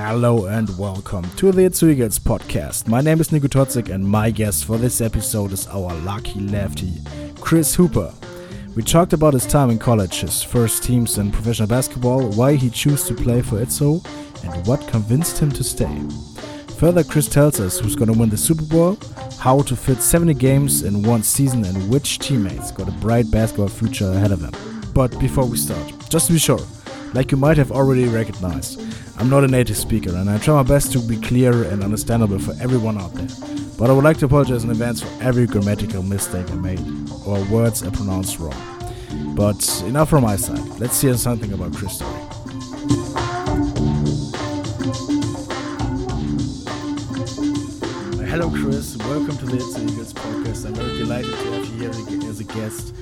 Hello and welcome to the Itzehoe Eagles podcast. My name is Nico Totzik and my guest for this episode is our lucky lefty, Chris Hooper. We talked about his time in college, his first teams in professional basketball, why he chose to play for Itzehoe, and what convinced him to stay. Further, Chris tells us who's going to win the Super Bowl, how to fit 70 games in one season, and which teammates got a bright basketball future ahead of them. But before we start, just to be sure, like you might have already recognized, I'm not a native speaker and I try my best to be clear and understandable for everyone out there. But I would like to apologize in advance for every grammatical mistake I made or words I pronounced wrong. But enough from my side. Let's hear something about Chris story. Hello, Chris. Welcome to the Itzehoe Eagles podcast. I'm very delighted to have you here as a guest.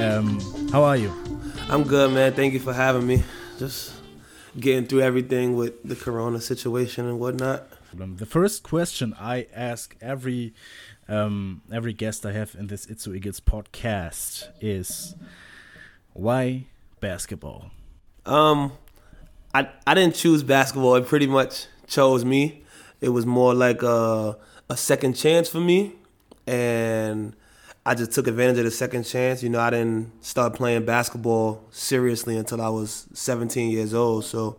Um, how are you? I'm good, man. Thank you for having me. Just getting through everything with the corona situation and whatnot. The first question I ask every um, every guest I have in this Itzehoe Eagles podcast is why basketball? Um, I I didn't choose basketball. It pretty much chose me. It was more like a a second chance for me, and I just took advantage of the second chance. You know, I didn't start playing basketball seriously until I was 17 years old. So,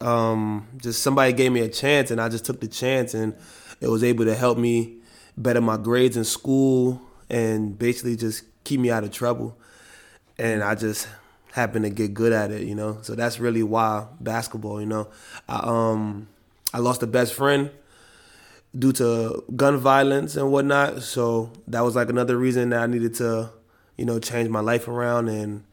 um, just somebody gave me a chance, and I just took the chance, and it was able to help me better my grades in school, and basically just keep me out of trouble. And I just happened to get good at it, you know. So that's really why basketball, you know. I um I lost a best friend due to gun violence and whatnot. So that was like another reason that I needed to, you know, change my life around and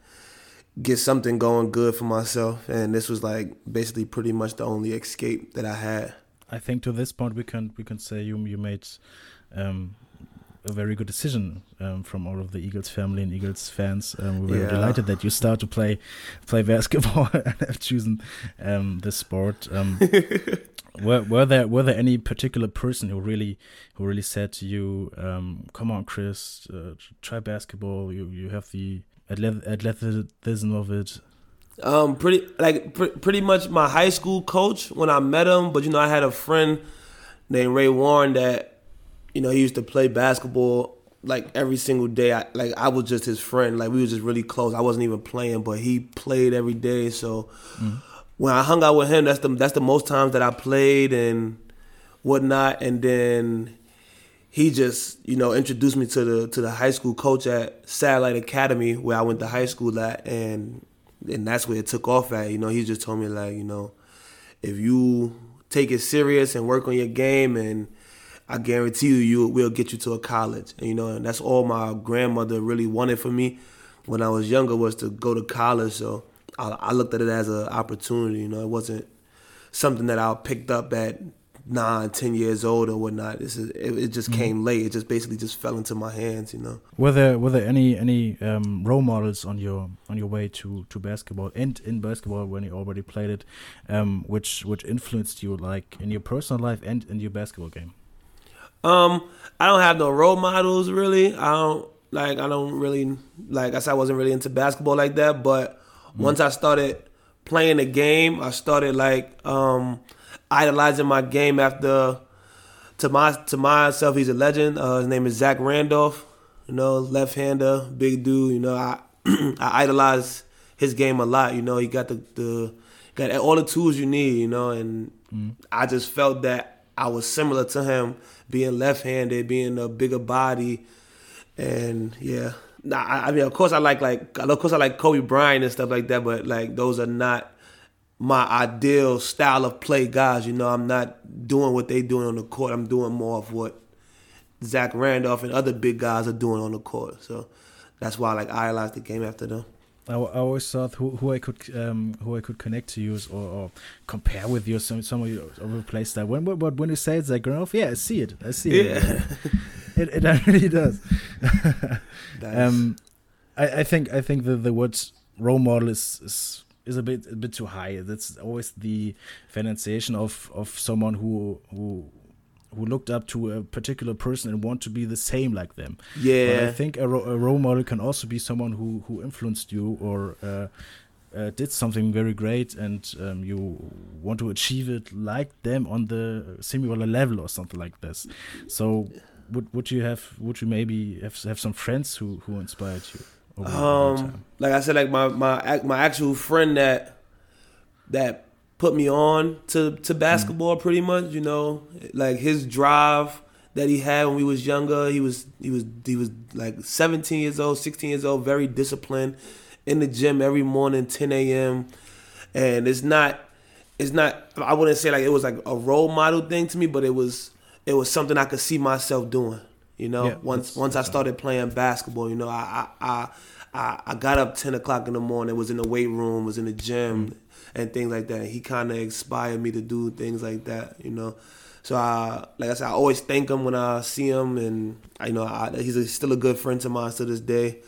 get something going good for myself. And this was like basically pretty much the only escape that I had. I think to this point we can we can say you you made um, a very good decision um, from all of the Eagles family and Eagles fans. Um, we were yeah. delighted that you start to play play basketball and have chosen um, this sport. Um, were, were there were there any particular person who really who really said to you, um, "Come on, Chris, uh, try basketball. You you have the athleticism of it." Um, pretty like pr- pretty much my high school coach when I met him. But you know, I had a friend named Ray Warren that you know he used to play basketball like every single day. I like I was just his friend. Like we was just really close. I wasn't even playing, but he played every day. So. Mm when I hung out with him, that's the that's the most times that I played and whatnot. And then he just you know introduced me to the to the high school coach at Satellite Academy where I went to high school at, and and that's where it took off at. You know, he just told me like you know if you take it serious and work on your game and I guarantee you, you will get you to a college. And, you know, and that's all my grandmother really wanted for me when I was younger was to go to college. So I, I looked at it as an opportunity. You know, it wasn't something that I picked up at nine, ten years old or whatnot. This is it, it just mm-hmm. came late. It just basically just fell into my hands, you know. Were there were there any any um, role models on your on your way to, to basketball and in basketball when you already played it, um, which which influenced you like in your personal life and in your basketball game? Um, I don't have no role models really. I don't like I don't really like I said I wasn't really into basketball like that, but Mm-hmm. Once I started playing the game, I started like um, idolizing my game after to my to myself. He's a legend. Uh, his name is Zach Randolph. You know, left hander, big dude. You know, I I idolize his game a lot. You know, he got the the got all the tools you need. You know, and mm. I just felt that I was similar to him, being left-handed, being a bigger body, and yeah, Nah, I mean, of course, I like like of course I like Kobe Bryant and stuff like that, but like those are not my ideal style of play guys. You know, I'm not doing what they doing on the court. I'm doing more of what Zach Randolph and other big guys are doing on the court. So that's why I like idolize the game after them. I, I always thought who, who I could um, who I could connect to you or, or compare with you some some of your play style. When but when you say it's like Randolph, yeah, I see it. I see it. Yeah. it, it really does. um, I, I think I think the the word role model is, is is a bit a bit too high. That's always the financiation of of someone who who who looked up to a particular person and want to be the same like them. Yeah, but I think a, ro a, role model can also be someone who who influenced you or uh, uh, did something very great and um, you want to achieve it like them on the similar level or something like this. So would would you have would you maybe have have some friends who who inspired you? Over, um, like I said, like my my my actual friend that that put me on to to basketball mm. pretty much. You know, like his drive that he had when we was younger. He was he was he was like 17 years old, 16 years old, very disciplined, in the gym every morning, 10 a.m. And it's not it's not I wouldn't say like it was like a role model thing to me, but it was it was something I could see myself doing. You know, yeah, once once I started playing basketball, you know, I I I I got up 10 o'clock in the morning, was in the weight room, was in the gym. And things like that. He kind of inspired me to do things like that, you know. So I, like I said, I always thank him when I see him, and you know, I, he's a, still a good friend to mine to this day,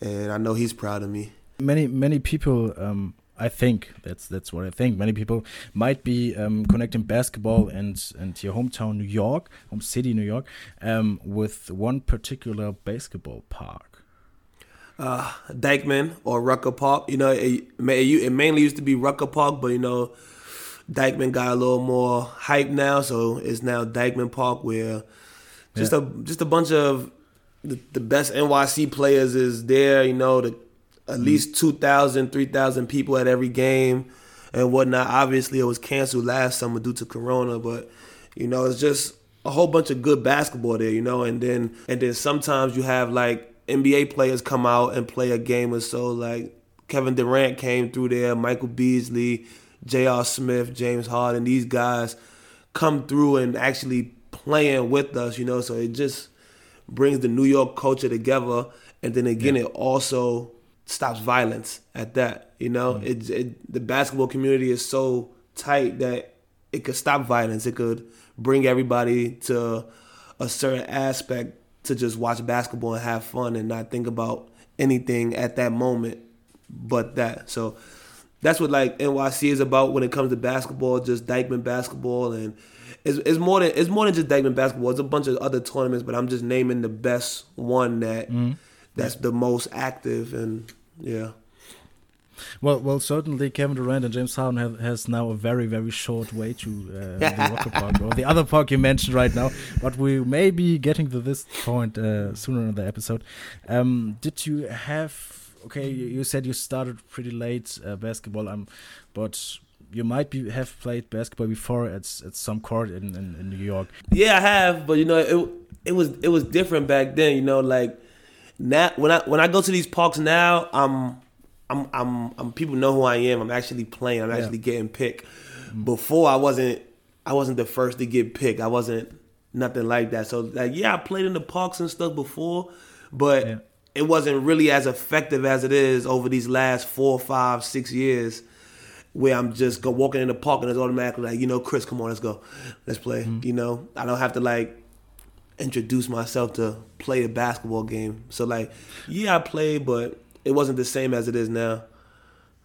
and I know he's proud of me. Many many people. Um, I think that's that's what I think. Many people might be um, connecting basketball and and your hometown New York, home city New York, um, with one particular basketball park uh, Dyckman or Rucker Park. You know, it, it mainly used to be Rucker Park, but you know, Dyckman got a little more hype now, so it's now Dyckman Park, where just yeah. a just a bunch of the, the, best NYC players is there. You know, the, at mm least 2,000, 3,000 people at every game and whatnot. Obviously, it was canceled last summer due to Corona, but you know, it's just a whole bunch of good basketball there. You know, and then and then sometimes you have like NBA players come out and play a game or so. Like Kevin Durant came through there, Michael Beasley, J.R. Smith, James Harden. These guys come through and actually playing with us, you know. So it just brings the New York culture together, and then again, yeah. it also stops violence at that. You know, mm-hmm. it, it the basketball community is so tight that it could stop violence. It could bring everybody to a certain aspect to just watch basketball and have fun and not think about anything at that moment but that. So that's what like NYC is about when it comes to basketball, just Dyckman basketball and it's, it's more than it's more than just Dyckman basketball. It's a bunch of other tournaments, but I'm just naming the best one that mm-hmm. that's the most active and yeah. Well, well, certainly Kevin Durant and James Harden have, has now a very, very short way to uh, the Rucker Park or the other park you mentioned right now. But we may be getting to this point uh, sooner in the episode. Um, did you have? Okay, you said you started pretty late uh, basketball, um, but you might be have played basketball before at at some court in, in, in New York. Yeah, I have, but you know it it was it was different back then. You know, like now when I when I go to these parks now, I'm I'm, I'm, I'm, people know who I am. I'm actually playing. I'm actually getting picked. Before I wasn't, I wasn't the first to get picked. I wasn't nothing like that. So like, yeah, I played in the parks and stuff before, but yeah. it wasn't really as effective as it is over these last four, five, six years. Where I'm just go walking in the park and it's automatically like, you know, Chris, come on, let's go, let's play. Mm-hmm. You know, I don't have to like introduce myself to play a basketball game. So like, yeah, I played, but it wasn't the same as it is now.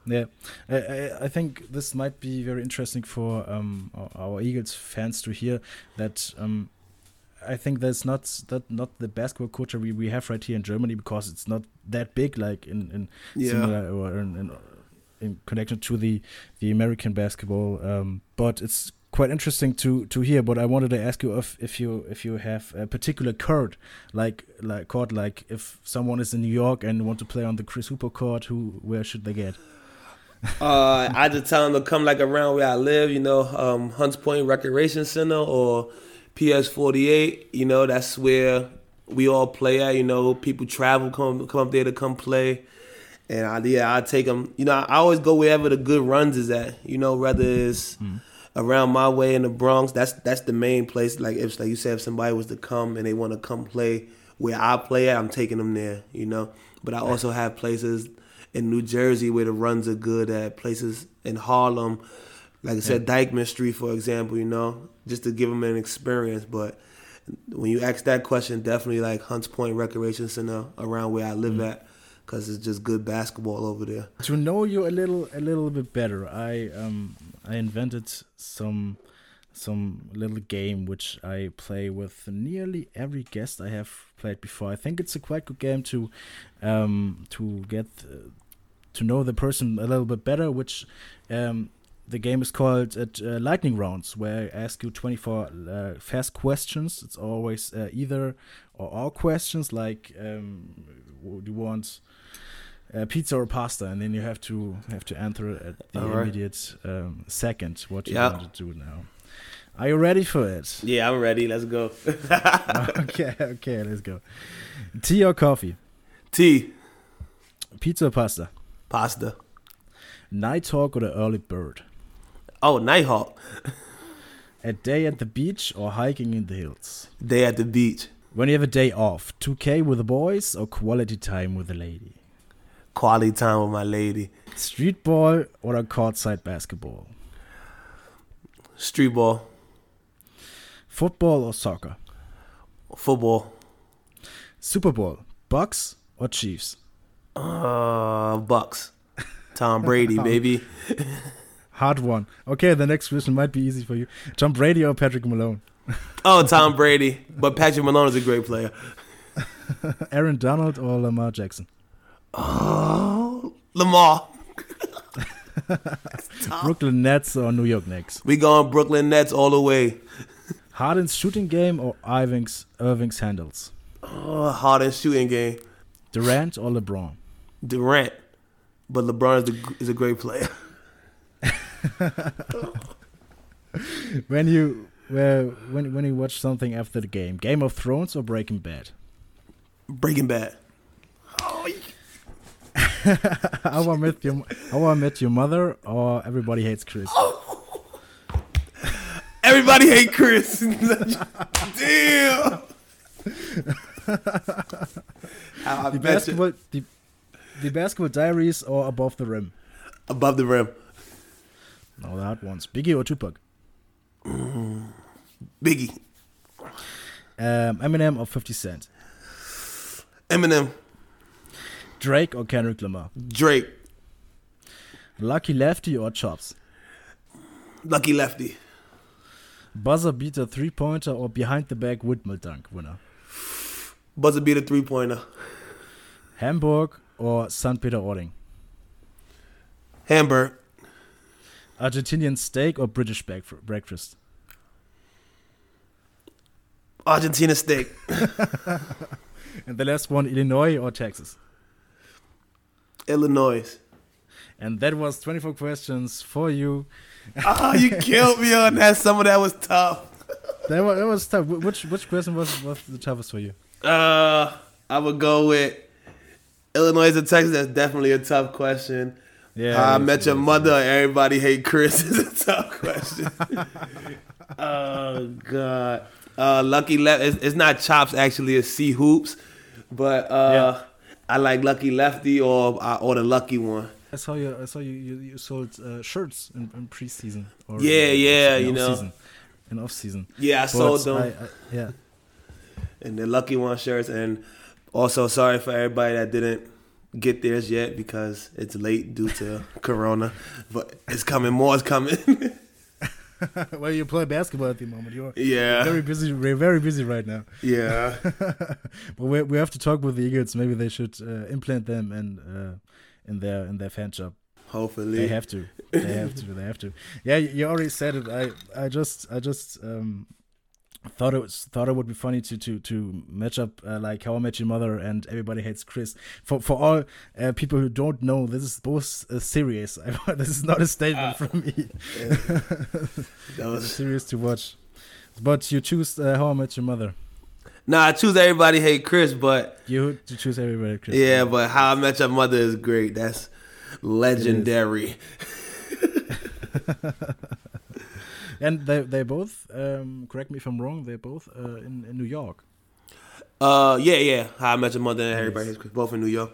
Yeah, I, I think this might be very interesting for um, our Eagles fans to hear that. Um, I think that's not that not the basketball culture we, we have right here in Germany because it's not that big like in in yeah. similar or in, in, in connection to the the American basketball. Um, but it's quite interesting to to hear. But I wanted to ask you if if you if you have a particular court like like court like if someone is in New York and want to play on the Chris Hooper court, who where should they get? uh, I just tell them to come like around where I live, you know, um, Hunts Point Recreation Center or PS forty eight. You know, that's where we all play at. You know, people travel come come up there to come play. And I, yeah, I take them. You know, I always go wherever the good runs is at. You know, whether it's mm around my way in the Bronx, that's that's the main place. Like if like you said, if somebody was to come and they want to come play where I play at, I'm taking them there. You know, but I also have places in New Jersey where the runs are good at places in Harlem, like I said, yeah. Dyckman Street, for example. You know, just to give them an experience. But when you ask that question, definitely like Hunts Point Recreation Center around where I live mm-hmm. at because it's just good basketball over there. To know you a little a little bit better, I um I invented some some little game which I play with nearly every guest I have played before. I think it's a quite good game to um to get uh, to know the person a little bit better, which um, the game is called uh, lightning rounds, where I ask you 24 uh, fast questions. It's always uh, either or all questions, like um, do you want uh, pizza or pasta, and then you have to have to answer at the right. immediate um, second what you want to do now. Are you ready for it? Yeah, I'm ready. Let's go. okay, okay, let's go. Tea or coffee? Tea. Pizza or pasta? Pasta. Nighthawk or the early bird? Oh, Nighthawk. a day at the beach or hiking in the hills? Day at the beach. When you have a day off, 2K with the boys or quality time with the lady? Quality time with my lady. Street ball or a courtside basketball? Street ball. Football or soccer? Football. Super Bowl, Bucs or Chiefs? Uh, Bucs. Tom Brady, baby. Hard one. Okay, the next question might be easy for you. Tom Brady or Patrick Mahomes? oh, Tom Brady. But Patrick Mahomes is a great player. Aaron Donald or Lamar Jackson? Oh, Lamar. Brooklyn Nets or New York Knicks? We going Brooklyn Nets all the way. Harden's shooting game or Irving's Irving's handles? Oh, Harden's shooting game. Durant or LeBron? Durant, but LeBron is, the, is a great player. when you well, when when you watch something after the game, Game of Thrones or Breaking Bad? Breaking Bad. Oh, how I met your How I Met Your Mother or Everybody Hates Chris. Oh. Everybody hate Chris. Damn. the basketball, the, the basketball diaries or above the rim? Above the rim. No, that one's Biggie or Tupac. Mm, Biggie. Um, Eminem or Fifty Cent. Eminem. Drake or Kendrick Lamar. Drake. Lucky Lefty or Chops. Lucky Lefty buzzer beater three pointer or behind the back windmill dunk winner? Buzzer beater three pointer. Hamburg or St. Peter-Ording? Hamburg. Argentinian steak or British breakfast? Argentina steak. and the last one, Illinois or Texas? Illinois. And that was 24 questions for you oh, you killed me on that. Some of that was tough. that, was, that was tough. Which which question was, was the toughest for you? Uh, I would go with Illinois or Texas. That's definitely a tough question. Yeah, How I met your mother. Everybody hate Chris is a tough question. oh God. Uh, Lucky Left. It's, it's, not chops. Actually, it's C hoops. But uh, yeah. I like Lucky Lefty or uh, or the Lucky one. I saw you. I saw you. You, you sold uh, shirts in, in preseason. Or yeah, yeah, you know, season, in off season. Yeah, I but sold them. I, I, yeah, and the lucky one shirts, and also sorry for everybody that didn't get theirs yet because it's late due to Corona, but it's coming. More is coming. well, you play basketball at the moment. You're yeah very busy. We're very busy right now. Yeah, but we we have to talk with the Eagles. Maybe they should uh, implant them and. Uh, in their in their fan shop. Hopefully, they have to. They have to. They have to. Yeah, you already said it. I I just I just um thought it was thought it would be funny to to to match up uh, like How I Met Your Mother and Everybody Hates Chris. For for all uh, people who don't know, this is both uh, serious. this is not a statement ah. from me. Yeah. that was serious to watch. But you choose uh, How I Met Your Mother. Nah, I choose everybody hate Chris, but you choose everybody Chris. Yeah, but How I Met Your Mother is great. That's legendary. and they they both um, correct me if I'm wrong. They're both uh, in, in New York. Uh, yeah, yeah. How I Met Your Mother and yes. Everybody Hates Chris, both in New York.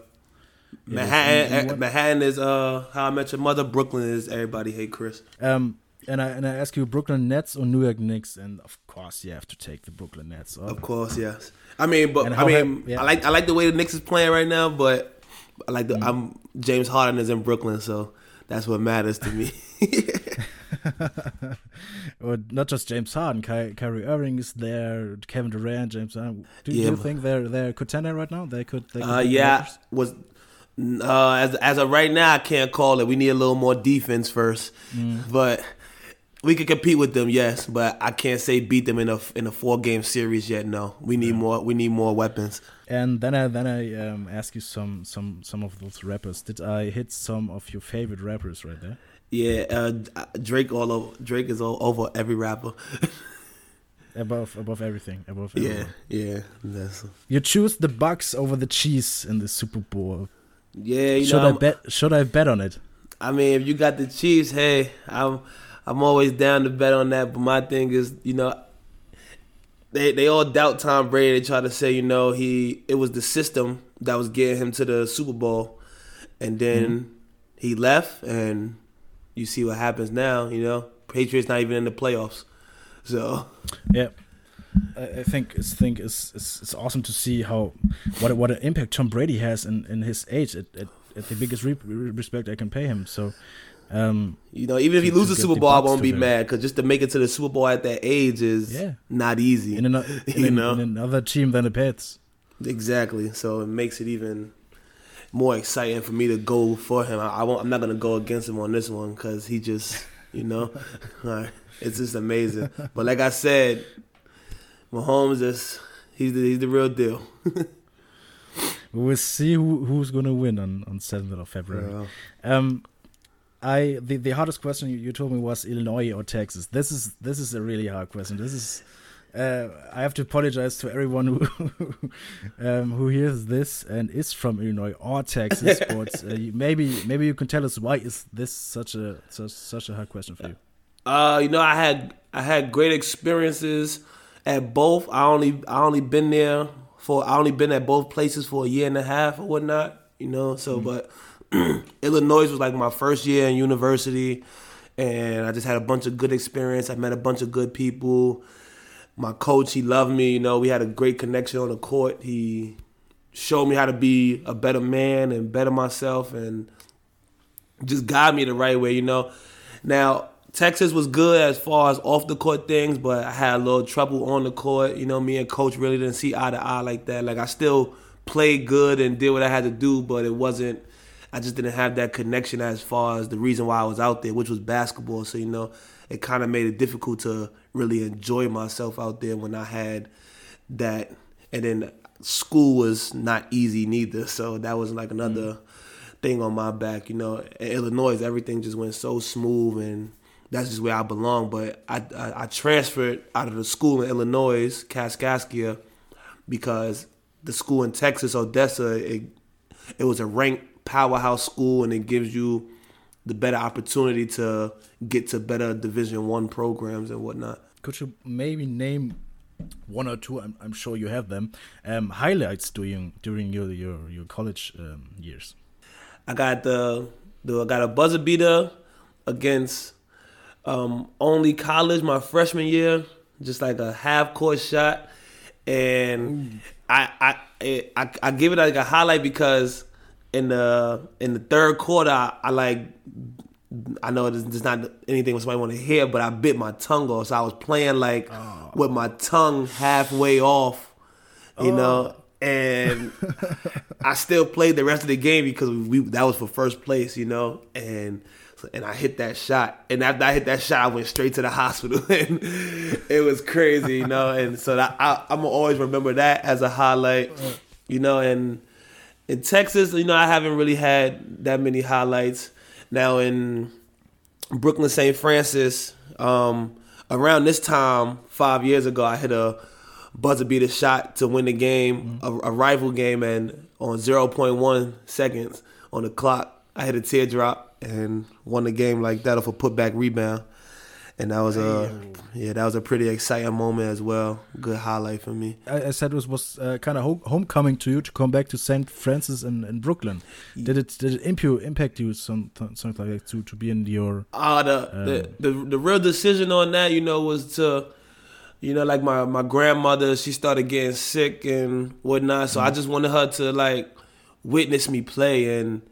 Yeah, Manhattan, uh, Manhattan is uh How I Met Your Mother. Brooklyn is Everybody Hate Chris. Um, and I and I ask you Brooklyn Nets or New York Knicks, and of course you have to take the Brooklyn Nets. Of course, yes. I mean, but I mean, yeah. I like I like the way the Knicks is playing right now, but I like the mm. I'm James Harden is in Brooklyn, so that's what matters to me. not just James Harden, Ky- Kyrie Irving is there, Kevin Durant, James Harden. Do, yeah. do you think they're they're contender right now? They could. They could uh, yeah, was Uh, as as of right now, I can't call it. We need a little more defense first, Mm. but we could compete with them, yes. But I can't say beat them in a in a four game series yet. No, we need more. We need more weapons. And then I then I um, ask you some some some of those rappers. Did I hit some of your favorite rappers right there? Yeah, uh, Drake all over. Drake is all over every rapper. Above above everything. Above yeah, everyone. yeah. That's, You choose the Bucs over the Chiefs in the Super Bowl. yeah, you should know. I I'm- bet? Should I bet on it? I mean, if you got the Chiefs, hey, I'm I'm always down to bet on that. But my thing is, you know, they they all doubt Tom Brady. They try to say, you know, he it was the system that was getting him to the Super Bowl, and then he left, and you see what happens now. You know, Patriots not even in the playoffs. So Yeah. I think it's think it's, it's it's awesome to see how what what an impact Tom Brady has in, in his age at, at, at the biggest re respect I can pay him. So, um, you know, even if he loses the Super Bowl, I won't be him. mad because just to make it to the Super Bowl at that age is Yeah. not easy. in, another in, You an- know? in another team than the Pats. Exactly. So it makes it even more exciting for me to go for him. I, I won't, I'm not gonna go against him on this one because he just, you know, like, it's just amazing. But like I said, Mahomes is he's the, he's the real deal. We will see who who's gonna win on on seventh of February. Um, I the, the hardest question you, you told me was Illinois or Texas. This is this is a really hard question. This is uh, I have to apologize to everyone who um, who hears this and is from Illinois or Texas. but uh, maybe maybe you can tell us why is this such a such, such a hard question for you? Uh, you know, I had I had great experiences at both. I only I only been there for I only been at both places for a year and a half or whatnot. You know, so but Illinois was like my first year in university, and I just had a bunch of good experience. I met a bunch of good people. My coach, he loved me. You know, we had a great connection on the court. He showed me how to be a better man and better myself, and just guide me the right way. You know, now Texas was good as far as off the court things, but I had a little trouble on the court. You know, me and coach really didn't see eye to eye like that. Like I still played good and did what I had to do, but it wasn't. I just didn't have that connection as far as the reason why I was out there, which was basketball. So you know, it kind of made it difficult to really enjoy myself out there when I had that. And then school was not easy neither, so that was like another mm. thing on my back. You know, in Illinois, everything just went so smooth, and that's just where I belong. But I I, I transferred out of the school in Illinois, Kaskaskia, because the school in Texas, Odessa, it it was a ranked powerhouse school, and it gives you the better opportunity to get to better Division One programs and whatnot. Could you maybe name one or two? I'm, I'm sure you have them. Um, highlights during during your your your college um, years. I got the, the I got a buzzer beater against um, Olney college my freshman year, just like a half court shot, and I, I I I give it like a highlight because in the in the third quarter I, I like I know it's not anything somebody want to hear, but I bit my tongue off, so I was playing like oh. with my tongue halfway off, you oh. know, and I still played the rest of the game because we that was for first place, you know, and and I hit that shot, and after I hit that shot, I went straight to the hospital, and it was crazy, you know, and so that I, I'm gonna always remember that as a highlight, you know, and in Texas, you know, I haven't really had that many highlights. Now in Brooklyn, St. Francis, um, around this time five years ago, I hit a buzzer beater shot to win the game, a, a rival game, and on 0.1 seconds on the clock, I hit a teardrop and won the game like that off a putback rebound. And that was a yeah, that was a pretty exciting moment as well. Good highlight for me. I, I said it was, was uh, kind of ho homecoming to you to come back to St. Francis in, in Brooklyn. Did it did it impu impact you some something like that to to be in your Uh, the, the the the real decision on that, you know, was to, you know, like my my grandmother, she started getting sick and whatnot. So I just wanted her to like witness me play and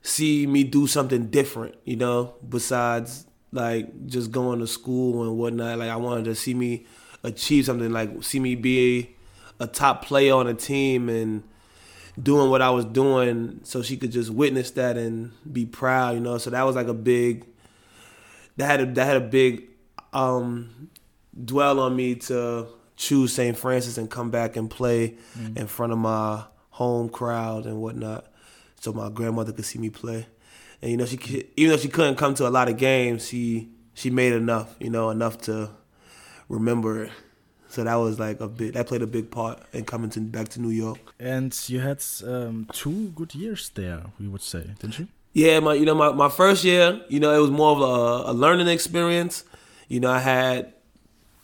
see me do something different, you know, besides like just going to school and whatnot. Like I wanted to see me achieve something, like see me be a top player on a team and doing what I was doing, so she could just witness that and be proud, you know. So that was like a big that had a, that had a big um, dwell on me to choose St. Francis and come back and play mm. in front of my home crowd and whatnot, so my grandmother could see me play. And you know, she even though she couldn't come to a lot of games, she she made enough, you know, enough to remember it. So that was like a bit that played a big part in coming to back to New York. And you had um, two good years there, we would say, didn't you? Yeah, my you know my, my first year, you know, it was more of a, a learning experience. You know, I had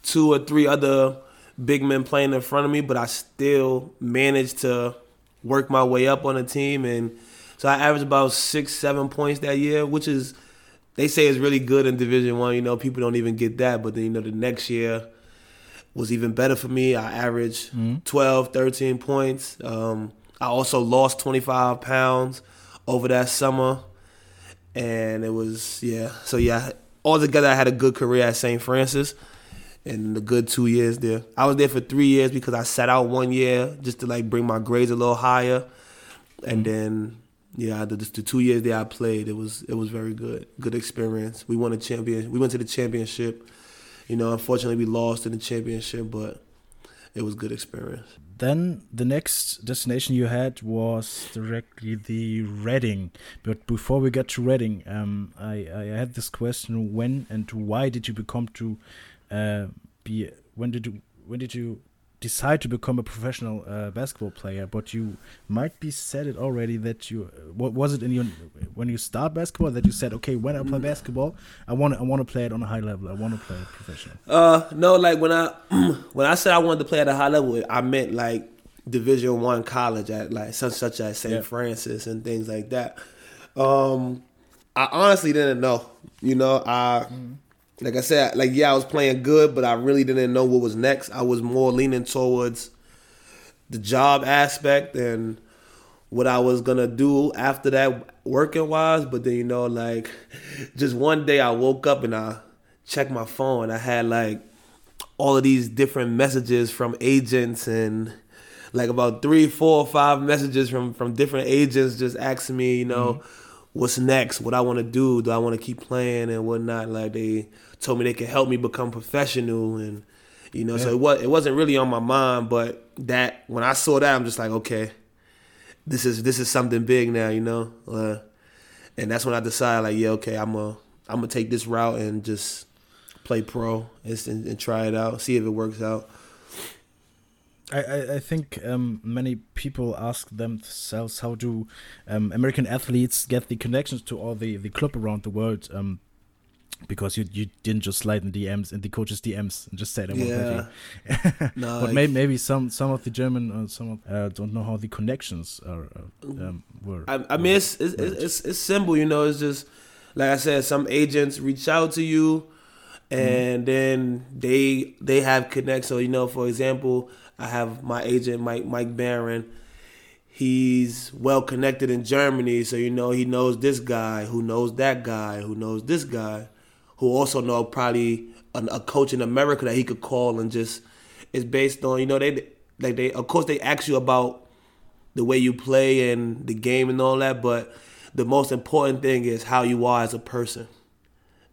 two or three other big men playing in front of me, but I still managed to work my way up on the team, and so I averaged about six, seven points that year, which is they say is really good in Division One. You know, people don't even get that, but then you know the next year was even better for me. I averaged mm-hmm. 12, 13 points. Um, I also lost 25 pounds over that summer, and it was yeah. So yeah, altogether I had a good career at St. Francis, and a good two years there. I was there for three years because I sat out one year just to like bring my grades a little higher, and mm-hmm. then yeah, the, the two years that I played, it was it was very good, good experience. We won a champion. We went to the championship. You know, unfortunately we lost in the championship, but it was good experience. Then the next destination you had was directly the Reading. But before we get to Reading, um, I, I had this question: When and why did you become to uh, be? When did you when did you decide to become a professional uh, basketball player, but you might be said it already that you what was it in your when you start basketball that you said okay when I play basketball I want I want to play it on a high level I want to play it professional. Uh no like when I when I said I wanted to play at a high level I meant like Division One college at like such such as St. Yeah. Francis and things like that. Um, I honestly didn't know. You know I. Mm-hmm like I said, like yeah, I was playing good, but I really didn't know what was next. I was more leaning towards the job aspect and what I was gonna do after that working wise. But then you know, like just one day I woke up and I checked my phone. I had like all of these different messages from agents and like about three, four, five messages from from different agents just asking me, you know, mm-hmm. What's next, what I want to do, do I want to keep playing and whatnot. Like they told me they could help me become professional and you know, yeah. so it was it wasn't really on my mind, but that when I saw that, I'm just like, okay, this is this is something big now, you know, uh, and that's when I decided, like, yeah, okay, I'm a I'm gonna take this route and just play pro and, and try it out, see if it works out. I, I think um, many people ask themselves how do um, American athletes get the connections to all the, the club around the world. Um, because you you didn't just slide in DMs in the coaches DMs and just say that yeah. no, but maybe maybe some some of the German or some of, uh, don't know how the connections are uh, um, were. I, I mean, it's it's, it's it's simple, you know. It's just like I said, some agents reach out to you, and mm. then they they have connects. So you know, for example, I have my agent Mike Mike Barron he's well connected in Germany, so you know he knows this guy, who knows that guy, who knows this guy who also know probably a, a coach in America that he could call and just it's based on you know they like they of course they ask you about the way you play and the game and all that, but the most important thing is how you are as a person.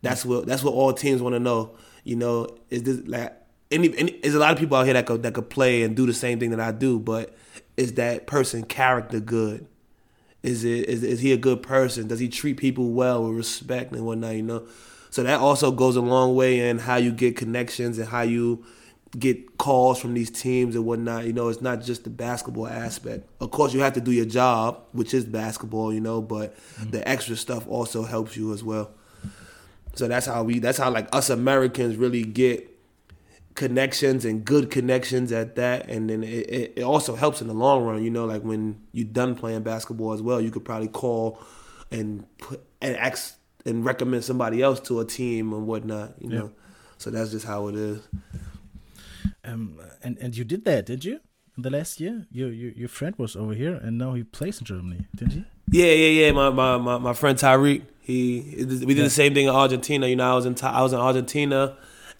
That's what that's what all teams want to know. You know, is this like any, any there's a lot of people out here that could that could play and do the same thing that I do, but is that person character good? Is it is is he a good person? Does he treat people well with respect and whatnot? You know, so that also goes a long way in how you get connections and how you get calls from these teams and whatnot. You know, it's not just the basketball aspect. Of course, you have to do your job, which is basketball. You know, but mm-hmm. the extra stuff also helps you as well. So that's how we. That's how like us Americans really get connections and good connections at that and then it, it also helps in the long run you know like when you're done playing basketball as well you could probably call and put and ask and recommend somebody else to a team and whatnot. You know, so that's just how it is. Um, and and you did that, did you? In the last year, your your your friend was over here, and now he plays in Germany, didn't he? Yeah, yeah, yeah. My my my, my friend Tyreek. He we did yeah. the same thing in Argentina. You know, I was in I was in Argentina,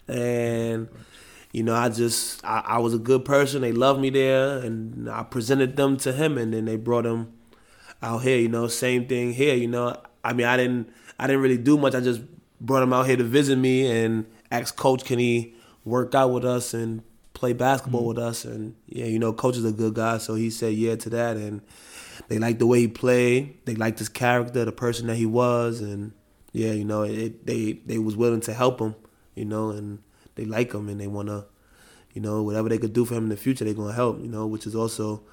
and you know, I just I, I, was a good person. They loved me there, and I presented them to him, and then they brought him out here. You know, same thing here. You know, I mean, I didn't I didn't really do much. I just brought him out here to visit me and asked coach, can he work out with us and play basketball mm-hmm. with us? And yeah, you know, coach is a good guy, so he said yeah to that, and they liked the way he played. They liked his character, the person that he was, and yeah, you know, it, they they was willing to help him. You know, and they like him and they want to, you know, whatever they could do for him in the future, they're gonna help. You know, which is also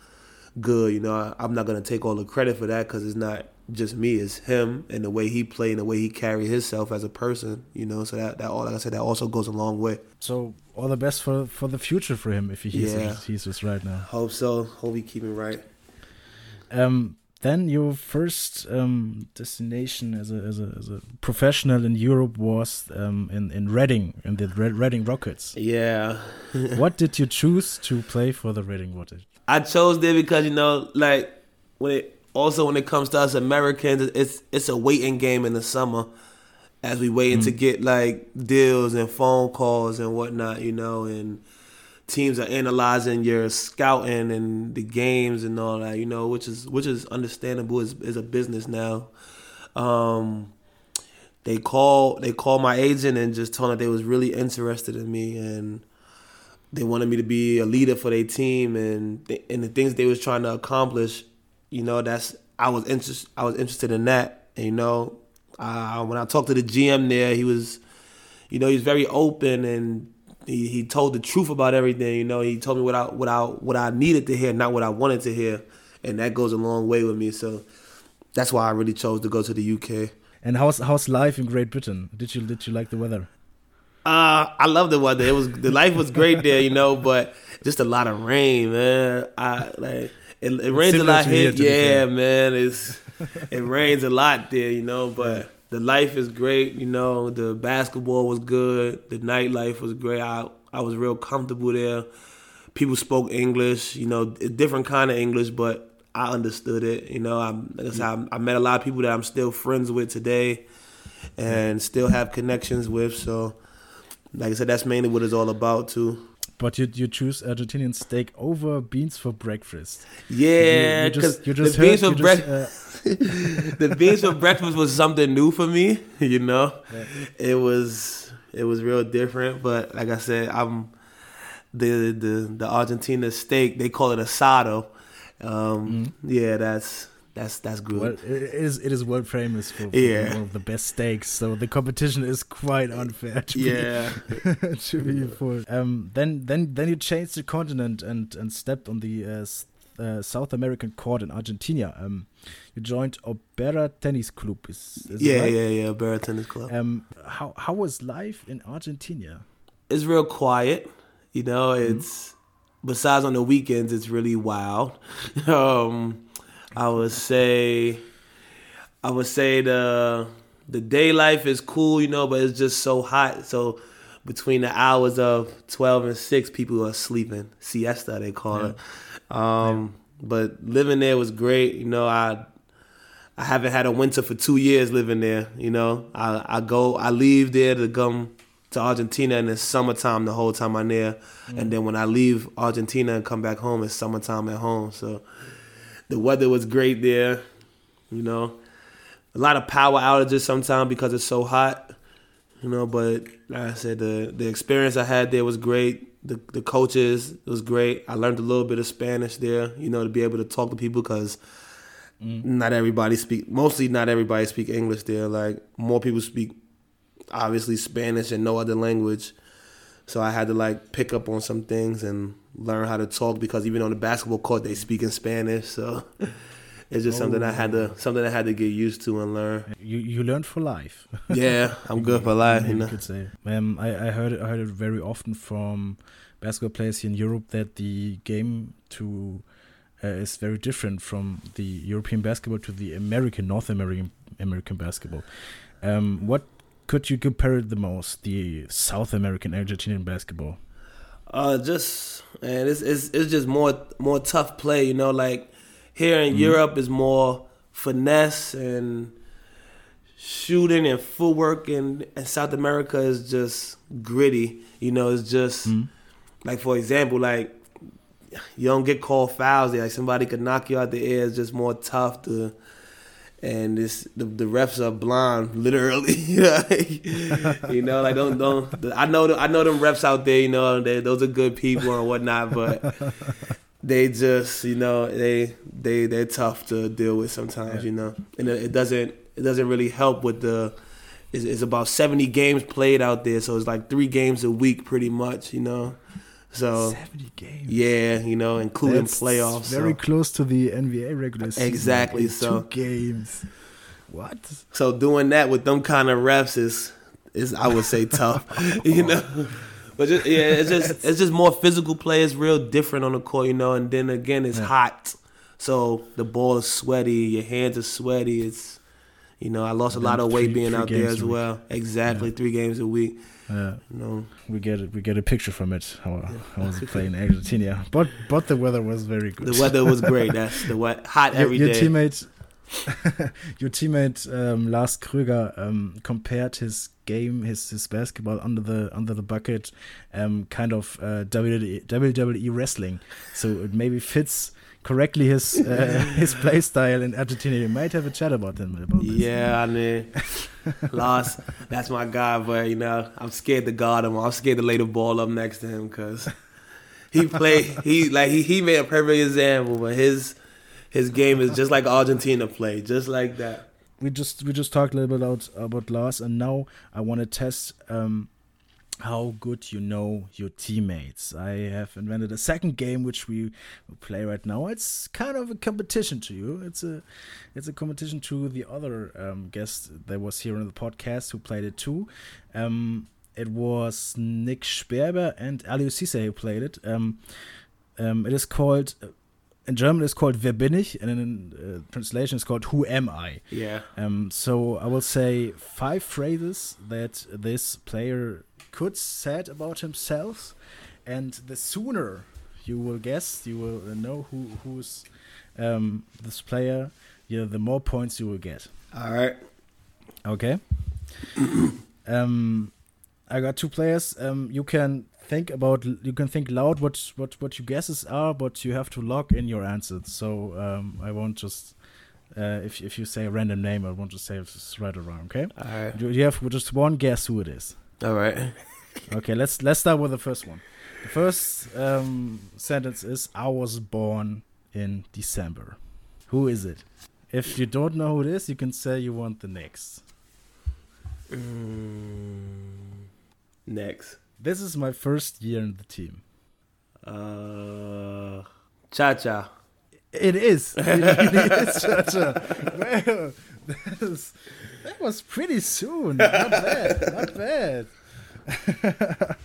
good. You know, I, am not gonna take all the credit for that because it's not just me, it's him and the way he played and the way he carried himself as a person. You know, so that that all like I said, that also goes a long way. So all the best for for the future for him if he he's yeah. he's just right now. Hope so. Hope he keep it right. Um, then your first um, destination as a, as a, as a professional in Europe was um, in in Reading in the Red, Reading Rockets. Yeah. what did you choose to play for the Reading Rockets? I chose there because you know, like when it also when it comes to us Americans, it's it's a waiting game in the summer as we waiting mm. to get like deals and phone calls and whatnot, you know, and teams are analyzing your scouting and the games and all that, you know, which is which is understandable as, as a business now. Um, they call they call my agent and just told them they was really interested in me and they wanted me to be a leader for their team and and the things they was trying to accomplish. You know, that's I was interest I was interested in that. And, you know, uh, when I talked to the GM there, he was, you know, he was very open and he, he told the truth about everything. You know, he told me what I what I what I needed to hear, not what I wanted to hear, and that goes a long way with me. So that's why I really chose to go to the UK. And how's how's life in Great Britain? Did you did you like the weather? Uh, I love the weather. It was the life was great there, you know, but just a lot of rain, man. I like it, it rains a lot here. Yeah, man. It's it rains a lot there, you know, but the life is great. You know, the basketball was good. The nightlife was great. I I was real comfortable there. People spoke English. You know, different kind of English, but I understood it. You know, I, like I, said, I, I met a lot of people that I'm still friends with today, and still have connections with. So, like I said, that's mainly what it's all about too. But you you choose Argentinian steak over beans for breakfast. Yeah, because the beans for breakfast. Uh, the beans for breakfast was something new for me. You know, yeah. it was it was real different. But like I said, I'm the the the Argentina steak. They call it asado. Um, mm. Yeah, that's that's that's good. Well, it is it is world famous for, for yeah. one of the best steaks, so the competition is quite unfair. To yeah, be, to be full. Um, then then then you changed the continent and and stepped on the uh, uh, South American court in Argentina. Um, you joined Oberá Tennis Club. Is, is yeah right? yeah yeah Oberá Tennis Club. Um, how how was life in Argentina? It's real quiet. You know, mm-hmm. it's mm -hmm. besides on the weekends, it's really wild. um I would say, I would say the the day life is cool, you know, but it's just so hot. So between the hours of twelve and six, people are sleeping. Siesta they call yeah. it. Um, yeah. But living there was great. You know, I I haven't had a winter for two years living there. You know, I I go I leave there to come to Argentina and it's summertime the whole time I'm there, mm. and then when I leave Argentina and come back home, it's summertime at home. So the weather was great there. You know, a lot of power outages sometimes because it's so hot. You know, but like I said, the the experience I had there was great. The the coaches was great. I learned a little bit of Spanish there. You know, to be able to talk to people because mm. not everybody speak. Mostly, not everybody speak English there. Like more people speak obviously Spanish and no other language. So I had to like pick up on some things and learn how to talk because even on the basketball court they speak in Spanish. So it's just oh. something I had to oh. something I had to get used to and learn. You you learned for life. yeah, I'm good for life. You, know? could say. Um, I I heard I heard it very often from basketball players here in Europe that the game to uh, is very different from the European basketball to the American North American American basketball. Um, what could you compare it the most? The South American Argentinian basketball. Uh, just and it's it's it's just more more tough play. You know, like here in mm-hmm. Europe is more finesse and shooting and footwork, and, and South America is just gritty. You know, it's just mm-hmm. like for example, like you don't get called fouls. Like somebody could knock you out the air. It's just more tough to. And this the, the refs are blind, literally. you know, like don't don't. I know the, I know them refs out there. You know, they, those are good people and whatnot, but they just you know they they they're tough to deal with sometimes. Yeah. You know, and it, it doesn't it doesn't really help with the. It's, it's about seventy games played out there, so it's like three games a week, pretty much. You know, so 70 games. yeah, you know, including That's playoffs. Very so. close to the NBA regular season. Exactly, so- two games. What? So doing that with them kind of refs is is I would say tough, you know. But just, yeah, it's just it's just more physical play. It's real different on the court, you know. And then again, it's Yeah. hot, so the ball is sweaty. Your hands are sweaty. It's you know I lost a lot of weight being out there as well. Exactly, three games a week. Uh, know, we get it. We get a picture from it. How, how was it playing in Argentina? But but the weather was very good. the weather was great. That's the wet hot your, every your day. teammate, your teammate um, Lars Krüger um, compared his game, his his basketball under the under the bucket, um, kind of uh, WWE, WWE wrestling. So it maybe fits correctly his uh, his play style in Argentina. You might have a chat about him about. Yeah, I mean, Lars. That's my guy, but you know, I'm scared to guard him. I'm scared to lay the ball up next to him because he played. He like he, he made a perfect example, but his his game is just like Argentina play, just like that. we just we just talked a little bit about about Lars, and now I want to test um, how good you know your teammates. I have invented a second game which we play right now. It's kind of a competition to you. It's a it's a competition to the other um, guest that was here on the podcast who played it too. Um, it was Nick Sperber and Aliou Cisse who played it. Um, um, it is called. In German, it's called Wer bin ich? And in uh, translation, it's called Who am I? Yeah. Um, so I will say five phrases that this player could said about himself, and the sooner you will guess, you will uh, know who who's um, this player. Yeah, the more points you will get. All right. Okay. um, I got two players. Um, you can think about you can think loud what what what your guesses are, but you have to lock in your answers. So um, I won't just uh, if if you say a random name, I won't just say it's right or wrong. Okay. All right. You you have just one guess who it is. All right. Okay. let's let's start with the first one. The first um, sentence is I was born in December. Who is it? If you don't know who it is, you can say you want the next. Mm, next. This is my first year in the team. Uh, Cha Cha. It is. It really is, Chacha. Well, that, is, that was pretty soon. Not bad. Not bad.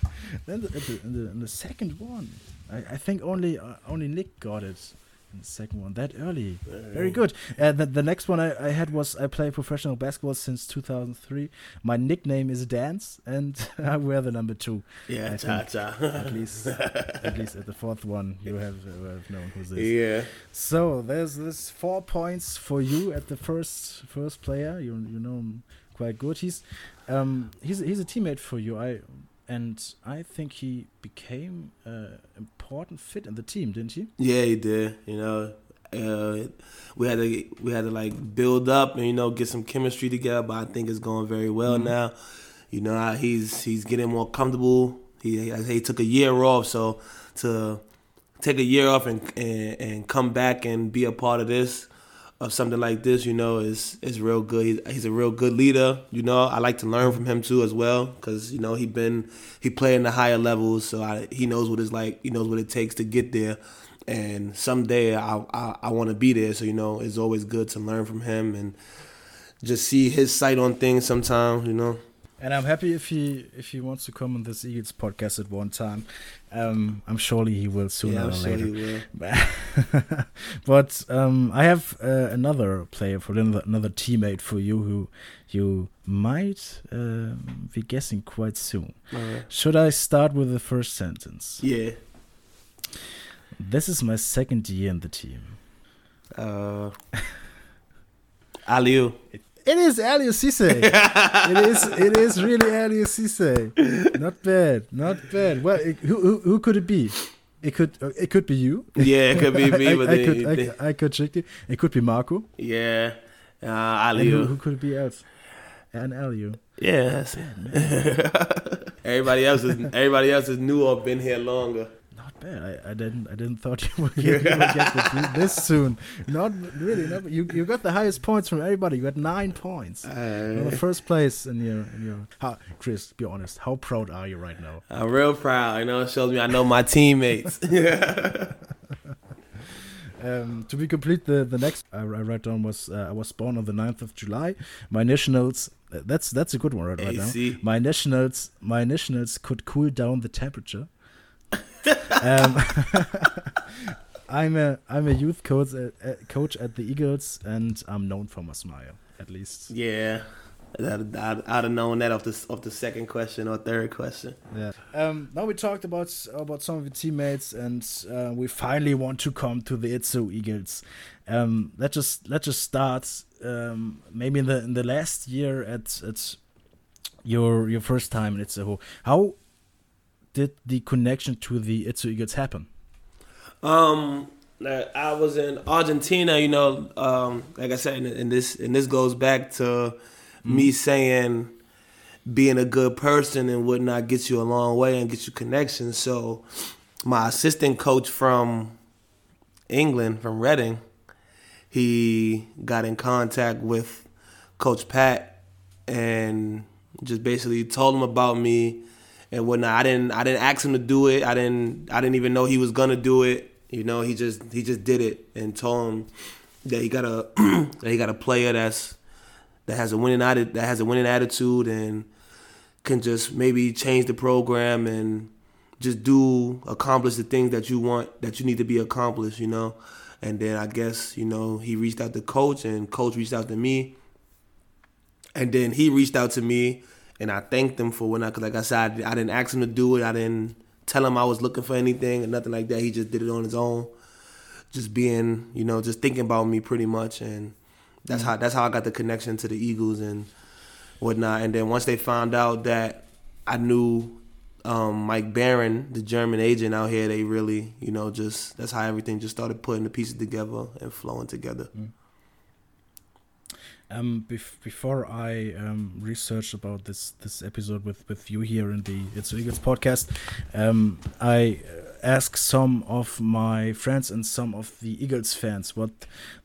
then the, the, the, the second one, I, I think only uh, only Nick got it. The second one that early, very good. Uh, the, the next one I, I had was I play professional basketball since 2003. My nickname is Dance, and I wear the number two. Yeah, I think Cha. At least, at least at the fourth one, you have, uh, have known who's this. yeah. So there's this four points for you at the first first player. You you know him quite good. He's um he's he's a teammate for you. I and I think he became an important fit in the team, didn't he? Yeah, he did. You know, uh, we had to we had to like build up and you know get some chemistry together. But I think it's going very well Mhm. now. You know, he's he's getting more comfortable. He he took a year off, so to take a year off and, and and come back and be a part of this of something like this, you know, is is real good. He's, he's a real good leader. You know, I like to learn from him too as well because you know he been he played in the higher levels, so I, he knows what it's like. He knows what it takes to get there. And someday I I, I want to be there. So you know, it's always good to learn from him and just see his sight on things. Sometimes you know. And I'm happy if he if he wants to come on this Eagles podcast at one time. Um, I'm surely he will sooner yeah, or sure later. but um, I have uh, another player for another, another teammate for you who you might um be guessing quite soon. Right. Should I start with the first sentence? Yeah. This is my second year in the team. Uh, Aliou. It is Aliou Cisse. it is. It is really Aliou Cisse. Not bad. Not bad. Well, it, who, who who could it be? It could uh, it could be you. Yeah, it could be me. I, but I, could I, I could check it. It could be Marco. yeah, uh, And who, who could it be else? And Aliou. Yeah, that's it. everybody else is everybody else is new or been here longer. I, I didn't I didn't thought you would get, you would get the, this soon. Not really. Not, you you got the highest points from everybody. You got nine points. You're the first place in your in your. How, Chris, be honest. How proud are you right now? I'm real proud. You know, it shows me I know my teammates. Um, to be complete, the the next I, I write down was uh, I was born on the 9th of July. My nationals. uh, That's that's a good one right, right now. My nationals. My nationals could cool down the temperature. Um, I'm a I'm a youth coach uh, uh, coach at the Eagles, and I'm known for my smile. At least, yeah, I'd, I'd, I'd have known that off the off the second question or third question. yeah. Um, now we talked about about some of your teammates, and uh, we finally want to come to the Itzehoe Eagles. Um, let's just let's just start. Um, maybe in the in the last year at at your your first time in Itzehoe. How did the connection to the Itzehoe Eagles happen? Um, I was in Argentina. You know, um, like I said, and, and this and this goes back to me saying being a good person and whatnot gets you a long way and gets you connections. So, my assistant coach from England, from Reading, he got in contact with Coach Pat and just basically told him about me and whatnot. I didn't I didn't ask him to do it. I didn't I didn't even know he was gonna do it. You know, he just he just did it and told him that he got a that he got a player that's that has a winning that has a winning attitude and can just maybe change the program and just do accomplish the things that you want that you need to be accomplished, you know. And then I guess, you know, he reached out to coach and coach reached out to me. And then he reached out to me and I thanked him for when I cause like I said I, I didn't ask him to do it. I didn't tell him I was looking for anything or nothing like that. He just did it on his own. Just being, you know, just thinking about me pretty much and that's how that's how I got the connection to the Eagles and whatnot. And then once they found out that I knew um, Mike Barron, the German agent out here, they really, you know, just that's how everything just started putting the pieces together and flowing together. Um, bef- before I um, about this this episode with, with you here in the Itzehoe Eagles podcast, um, I uh, asked some of my friends and some of the Eagles fans what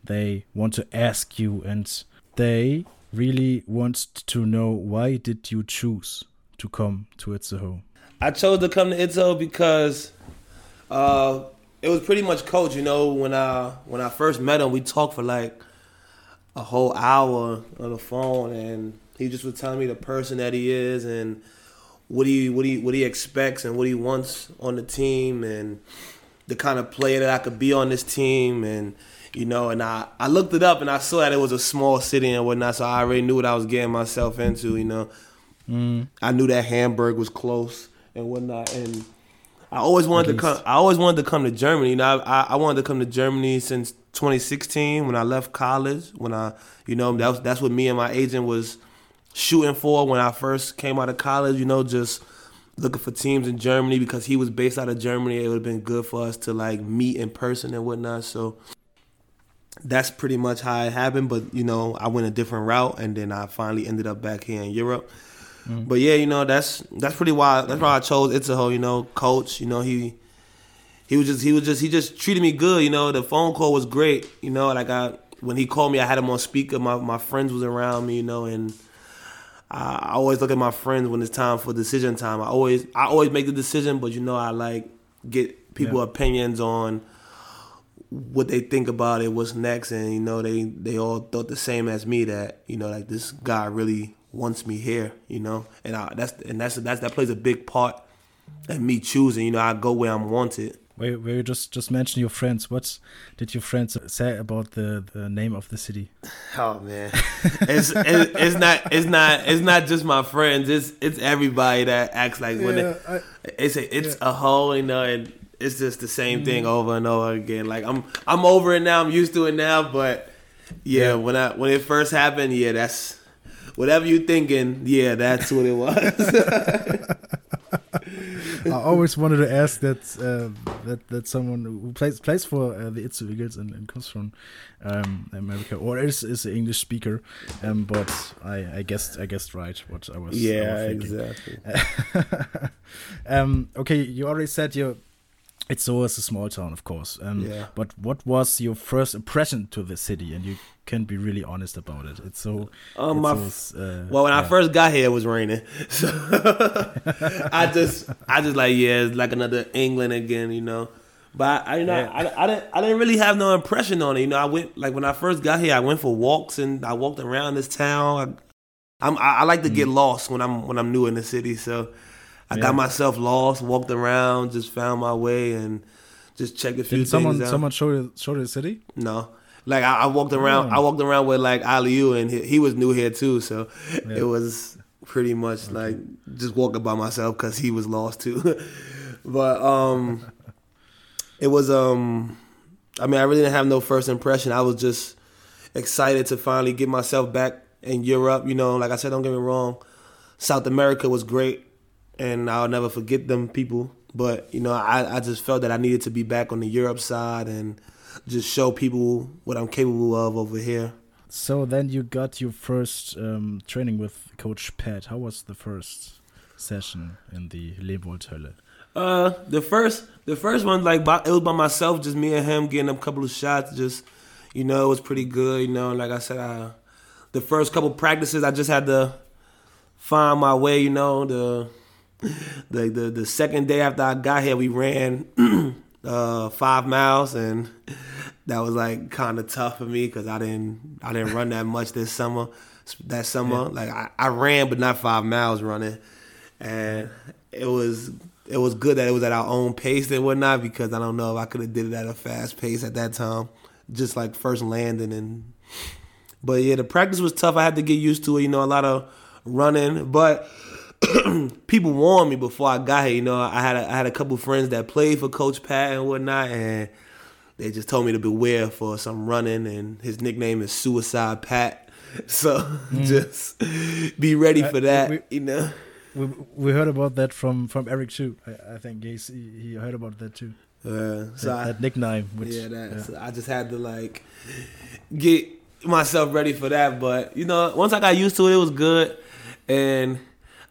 they want to ask you, and they really want to know why did you choose to come to Itzehoe? I chose to come to Itzehoe because uh, it was pretty much coach. You know, when I when I first met him, we talked for like a whole hour on the phone, and he just was telling me the person that he is and what he what he what he expects and what he wants on the team and the kind of player that I could be on this team and you know and I, I looked it up and I saw that it was a small city and whatnot so I already knew what I was getting myself into you know. Mm. I knew that Hamburg was close and whatnot and I always wanted to come I always wanted to come to Germany you know I, I, I wanted to come to Germany since 2016 when I left college when I you know that was, that's what me and my agent was shooting for when I first came out of college, you know, just looking for teams in Germany because he was based out of Germany. It would have been good for us to like meet in person and whatnot. So that's pretty much how it happened. But you know, I went a different route, and then I finally ended up back here in Europe. Mm-hmm. But yeah, you know, that's that's pretty why that's why I chose Itzehoe. You know, coach. You know, he he was just he was just he just treated me good. You know, the phone call was great. You know, like I when he called me, I had him on speaker. My my friends was around me. You know, and I, I always look at my friends when it's time for decision time. I always I always make the decision, but you know, I like get people Yeah. opinions on what they think about it, what's next, and you know, they they all thought the same as me that you know, like this guy really wants me here. You know, and I, that's and that's that's that plays a big part in me choosing. You know, I go where I'm wanted. Where, where you just just mentioned your friends. What did your friends say about the, the name of the city? Oh man, it's it, it's not it's not it's not just my friends. It's it's everybody that acts like when they, I, it's a it's a whole you know and it's just the same mm-hmm. thing over and over again. Like I'm I'm over it now. I'm used to it now, but Yeah, when I when it first happened, yeah, that's whatever you thinking. Yeah, that's what it was. I always wanted to ask that uh, that that someone who plays plays for uh, the Itzehoe Eagles and, and, comes from um, America or is is an English speaker, um, but I, I guessed I guessed right what I was. Yeah, I was exactly. um, okay, you already said you it's always a small town, of course. Um, yeah. But what was your first impression to the city? And you can be really honest about it. It's so. Um, it's uh, well, when yeah. I first got here, it was raining. So I just, I just like, yeah, it's like another England again, you know. But I, you know, yeah. I, I, didn't, I didn't really have no impression on it. You know, I went like when I first got here, I went for walks and I walked around this town. I, I'm, I, I like to mm. get lost when I'm when I'm new in the city, so. I yeah. got myself lost, walked around, just found my way, and just checked a few Did someone, things out. Someone show you, show the city? No. Like I, I walked around, oh. I walked around with like Aliou, and he, he, was new here too, so yeah. it was pretty much okay. like just walking by myself because he was lost too. but um, it was um, I mean, I really didn't have no first impression. I was just excited to finally get myself back in Europe. You know, like I said, don't get me wrong, South America was great and I'll never forget them people. But you know, I, I just felt that I needed to be back on the Europe side and just show people what I'm capable of over here. So then you got your first um, training with Coach Pat. How was the first session in the Leopoldhölle? Uh, the first, the first one, like by, it was by myself, just me and him getting a couple of shots. Just, you know, it was pretty good. You know, like I said, I, the first couple practices, I just had to find my way. You know, the the, the the second day after I got here, we ran uh, five miles, and that was like kind of tough for me because I didn't I didn't run that much this summer. That summer, yeah. like I, I ran, but not five miles running, and it was it was good that it was at our own pace and whatnot because I don't know if I could have did it at a fast pace at that time, just like first landing and. But yeah, the practice was tough. I had to get used to it. You know, a lot of running, but people warned me before I got here. You know, I had a, I had a couple friends that played for Coach Pat and whatnot, and they just told me to beware for some running. And his nickname is Suicide Pat. So mm. just be ready uh, for that. We, you know, we, we heard about that from from Eric too. I, I think he he heard about that too. Uh, so that, I, that, nickname. Which, yeah, that. Yeah. So I just had to like get myself ready for that. But you know, once I got used to it, it was good, and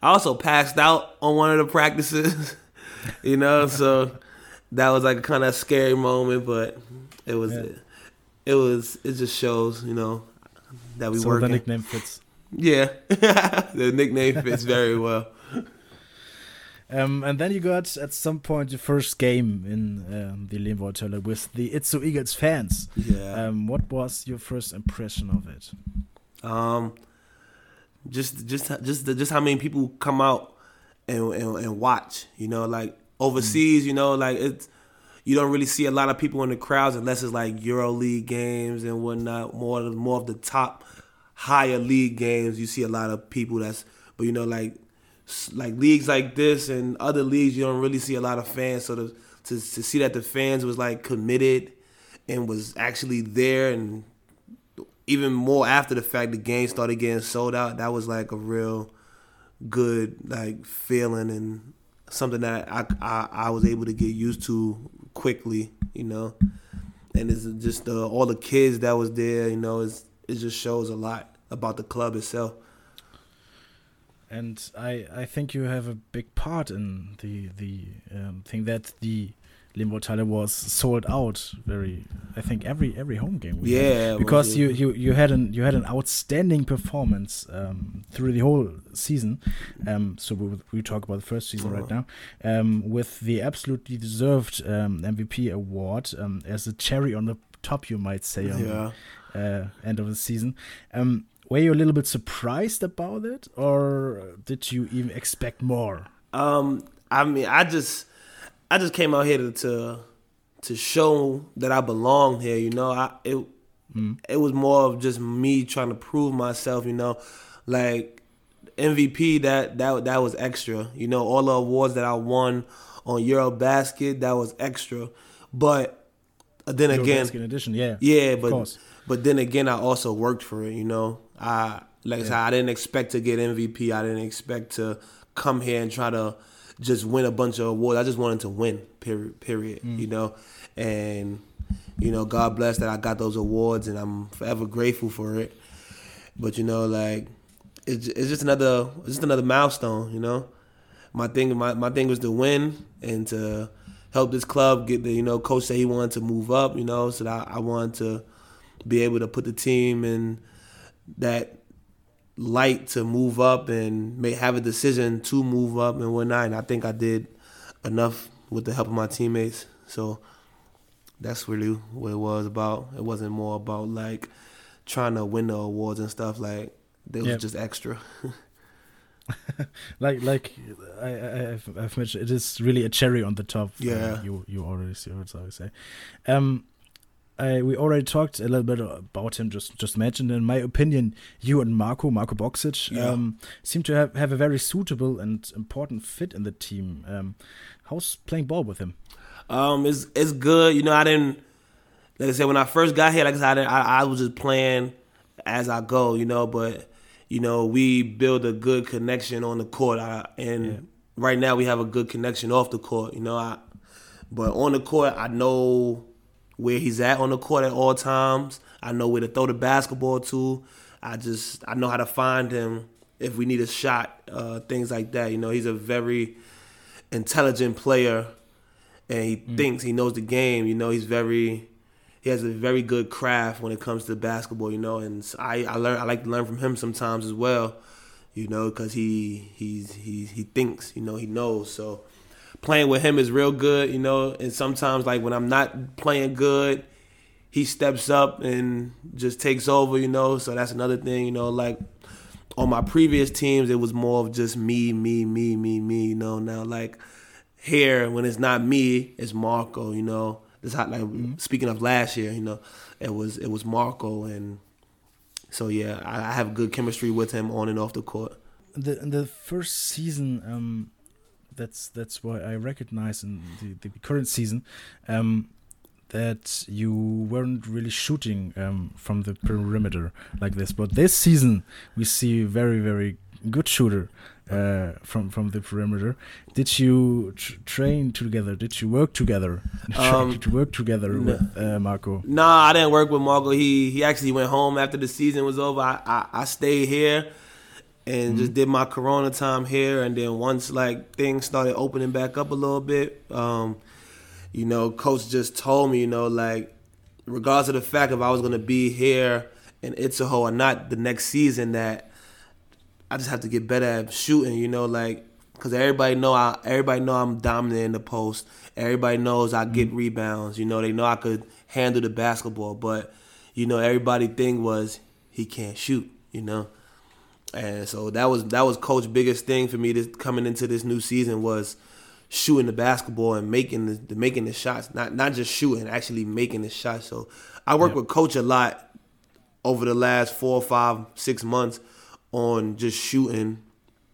I also passed out on one of the practices, you know, so that was like a kind of scary moment, but it was, yeah. it, it, was, it just shows, you know, that we so working. the nickname fits. Yeah, the nickname fits very well. Um, and then you got at some point your first game in um, the Leopoldhölle with the Itzehoe Eagles fans. Yeah. Um, what was your first impression of it? Um, just just just just how many people come out and and, and watch. You know, like overseas. You know, like it's you don't really see a lot of people in the crowds unless it's like Euro League games and whatnot. More more of the top higher league games, you see a lot of people. That's but you know like like leagues like this and other leagues, you don't really see a lot of fans. So to to, to see that the fans was like committed and was actually there and even more after the fact the game started getting sold out. That was like a real good like feeling and something that I, I, I was able to get used to quickly you know? And it's just all the kids that was there you know it's, it just shows a lot about the club itself. And I I think you have a big part in the the um, thing that the Leopoldhölle was sold out very I think every every home game yeah because you, you you had an you had an outstanding performance um, through the whole season. Um, so we, we talk about the first season right now. Um, with the absolutely deserved MVP um, award um, as a cherry on the top you might say on yeah. the uh, end of the season. Um, were you a little bit surprised about it or did you even expect more? Um I mean I just I just came out here to to, to show that I belong here. You know, I it mm. it was more of just me trying to prove myself. You know, like MVP that that that was extra. You know, all the awards that I won on Eurobasket that was extra. But then Euro again, Basket edition, yeah, yeah, but But then again, I also worked for it. You know, I like I said, I didn't expect to get MVP. I didn't expect to come here and try to just win a bunch of awards. I just wanted to win. Period. Period. You know, and you know, God bless that I got those awards, and I'm forever grateful for it. But you know, like it's it's just another it's just another milestone. You know, my thing my my thing was to win and to help this club get the you know coach said he wanted to move up. You know, so that I, I wanted to be able to put the team in that light to move up and may have a decision to move up and whatnot. And I think I did enough with the help of my teammates. So that's really what it was about. It wasn't more about like trying to win the awards and stuff. Like it was just extra. like like I, I I've, I've mentioned, it is really a cherry on the top. uh, Yeah. you you already see what I would say. Um, I, we already talked a little bit about him. Just just mentioned. In my opinion, you and Marco Marco Boxic Yeah. um, seem to have have a very suitable and important fit in the team. Um, how's playing ball with him? Um, it's it's good. You know, I didn't like I said when I first got here. Like I said, I, didn't, I, I was just playing as I go. You know, but you know we build a good connection on the court, I, and right now we have a good connection off the court. You know, I but on the court I know where he's at on the court at all times. I know where to throw the basketball to. I just I know how to find him if we need a shot, uh, things like that. You know, he's a very intelligent player and he thinks he knows the game. You know, he's very he has a very good craft when it comes to basketball. You know, and I I learn I like to learn from him sometimes as well. You know, because he he's he he thinks. You know, he knows. So playing with him is real good. You know, and sometimes like when I'm not playing good. He steps up and just takes over, you know. So that's another thing, you know. Like on my previous teams, it was more of just me, me, me, me, me. You know, now like here when it's not me, it's Marco. You know, this how like speaking of last year, you know, it was it was Marco, and so yeah, I, I have good chemistry with him on and off the court. The the first season, um, that's that's why I recognize in the, the current season, um, that you weren't really shooting um, from the perimeter like this. But this season, we see very very good shooter uh, from from the perimeter. Did you tr train together? Did you work together? Um, Did you work together with uh, Marco? Nah, I didn't work with Marco. He he actually went home after the season was over. I I, I stayed here and just did my Corona time here. And then once like things started opening back up a little bit, um, you know, coach just told me, you know, like regardless of the fact if I was gonna be here in Itzehoe or not the next season, that I just have to get better at shooting. You know, like because everybody know I everybody know I'm dominant in the post. Everybody knows I get rebounds. You know, they know I could handle the basketball, but you know, everybody thing was he can't shoot. You know. And so that was that was coach biggest thing for me this coming into this new season was shooting the basketball and making the, the making the shots, not not just shooting, actually making the shots. So I worked Yeah. with coach a lot over the last four, five, six months on just shooting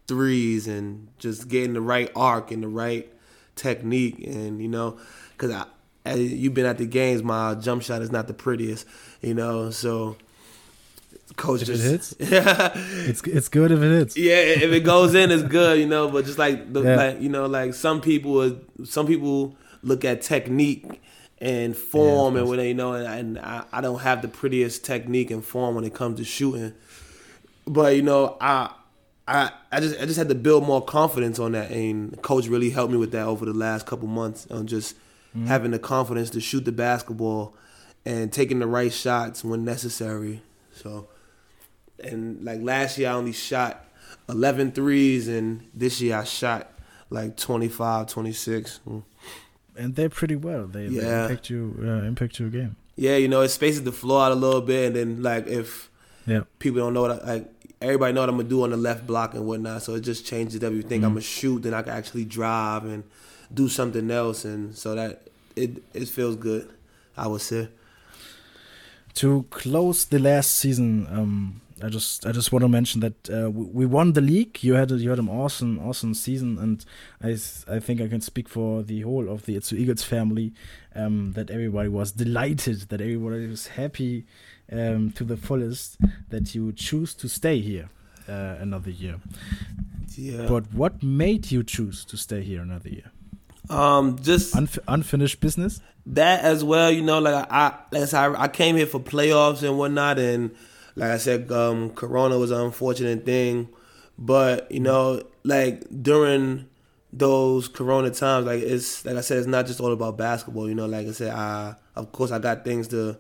threes and just getting the right arc and the right technique and you know because I you've been at the games my jump shot is not the prettiest you know so coach If it just hits? yeah It's it's good if it hits. yeah, if it goes in, it's good, you know. But just like the, Yeah. like you know, like some people, would- some people look at technique and form and course. what you know, and, and I, I don't have the prettiest technique and form when it comes to shooting. But you know, I. I, I just I just had to build more confidence on that, and coach really helped me with that over the last couple months on just mm-hmm. having the confidence to shoot the basketball and taking the right shots when necessary. So, and like last year I only shot 11 threes and this year I shot like 25, 26. Mm. And they're pretty well. They, they impact you uh, impact your game. Yeah, you know, it spaces the floor out a little bit and then like if Yeah. people don't know what I, like everybody know what I'm gonna do on the left block and whatnot, so it just changes everything. I'm gonna shoot, then I can actually drive and do something else and so that it it feels good, I would say. To close the last season, um, I just I just want to mention that uh, we won the league. You had a, you had an awesome awesome season, and I I think I can speak for the whole of the Itzehoe Eagles family um, that everybody was delighted, that everybody was happy um, to the fullest that you choose to stay here uh, another year. Yeah. But what made you choose to stay here another year? Um, just Unf unfinished business. That as well, you know, like I, like I, I came here for playoffs and whatnot, and like I said, um, Corona was an unfortunate thing, but you know, like during those Corona times, like it's like I said, it's not just all about basketball. You know, like I said, I of course I got things to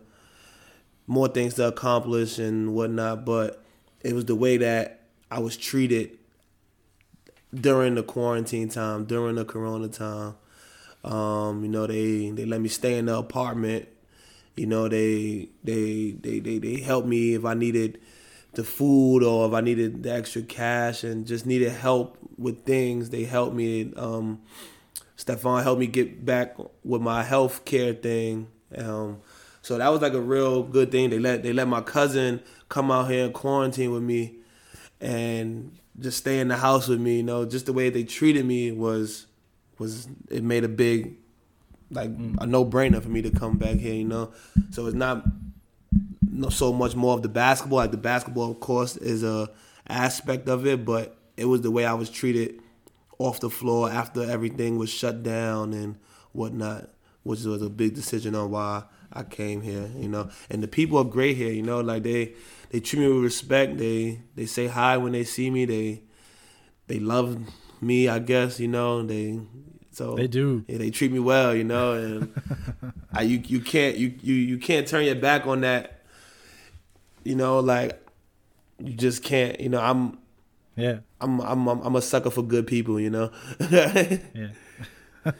more things to accomplish and whatnot, but it was the way that I was treated during the quarantine time, during the Corona time. Um, you know, they they let me stay in the apartment. You know, they they they they they helped me if I needed the food or if I needed the extra cash and just needed help with things. They helped me. Um, Stefan helped me get back with my health care thing. Um, so that was like a real good thing. They let they let my cousin come out here and quarantine with me, and just stay in the house with me. You know, just the way they treated me was was it made a big like mm. a no brainer for me to come back here. You know, so it's not no so much more of the basketball. Like the basketball, of course, is a aspect of it, but it was the way I was treated off the floor after everything was shut down and whatnot, which was a big decision on why I came here. You know, and the people are great here. You know, like they they treat me with respect. They they say hi when they see me. They they love me. I guess you know they. So they do. Yeah, they treat me well. You know, and I, you you can't you, you you can't turn your back on that. You know, like you just can't. You know, I'm. Yeah. I'm I'm I'm a sucker for good people. You know. yeah.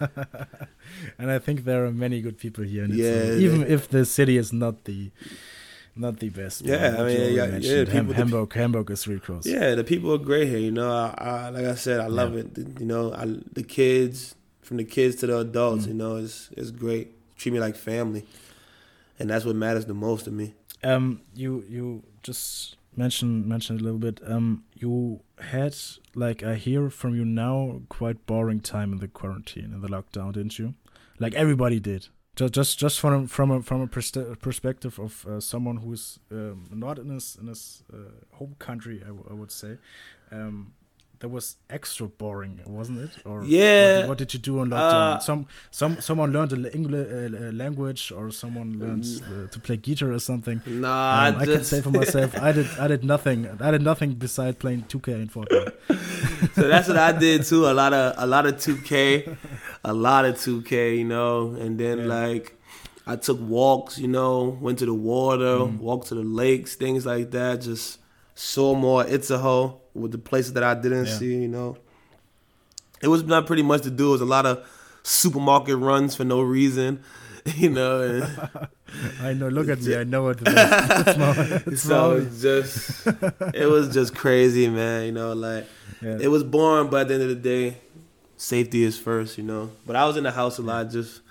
and I think there are many good people here. yeah, even if the city is not the not the best. Yeah, I mean, yeah, yeah, Ham- Hamburg, Hamburg is really close. Yeah, the people are great here. You know, I, I like I said, I love yeah. it. You know, I, the kids, from the kids to the adults, mm. you know, it's it's great. Treat me like family, and that's what matters the most to me. Um, you you just mentioned mentioned a little bit. Um, you had like I hear from you now quite boring time in the quarantine in the lockdown, didn't you? Like everybody did just just just from from a, from a perspective of uh, someone who's um, not in his in his uh, home country, I, would say. Um, that was extra boring, wasn't it? Or yeah. What, what did you do on lockdown? Uh, some some someone learned an English uh, language, or someone learned uh, to play guitar or something. Nah, um, I can say for myself, I did I did nothing. I did nothing besides playing 2K and Fortnite. so that's what I did too. A lot of a lot of 2K, a lot of 2K, you know, and then yeah. like. I took walks, you know, went to the water, mm. walked to the lakes, things like that. Just saw more Itzehoe with the places that I didn't yeah. see. You know, it was not pretty much to do. It was a lot of supermarket runs for no reason. You know, I know. Look at me. I know what it is. It's it's so just it was just crazy, man. You know, like yeah. it was boring, but at the end of the day, safety is first. You know, but I was in the house a lot, just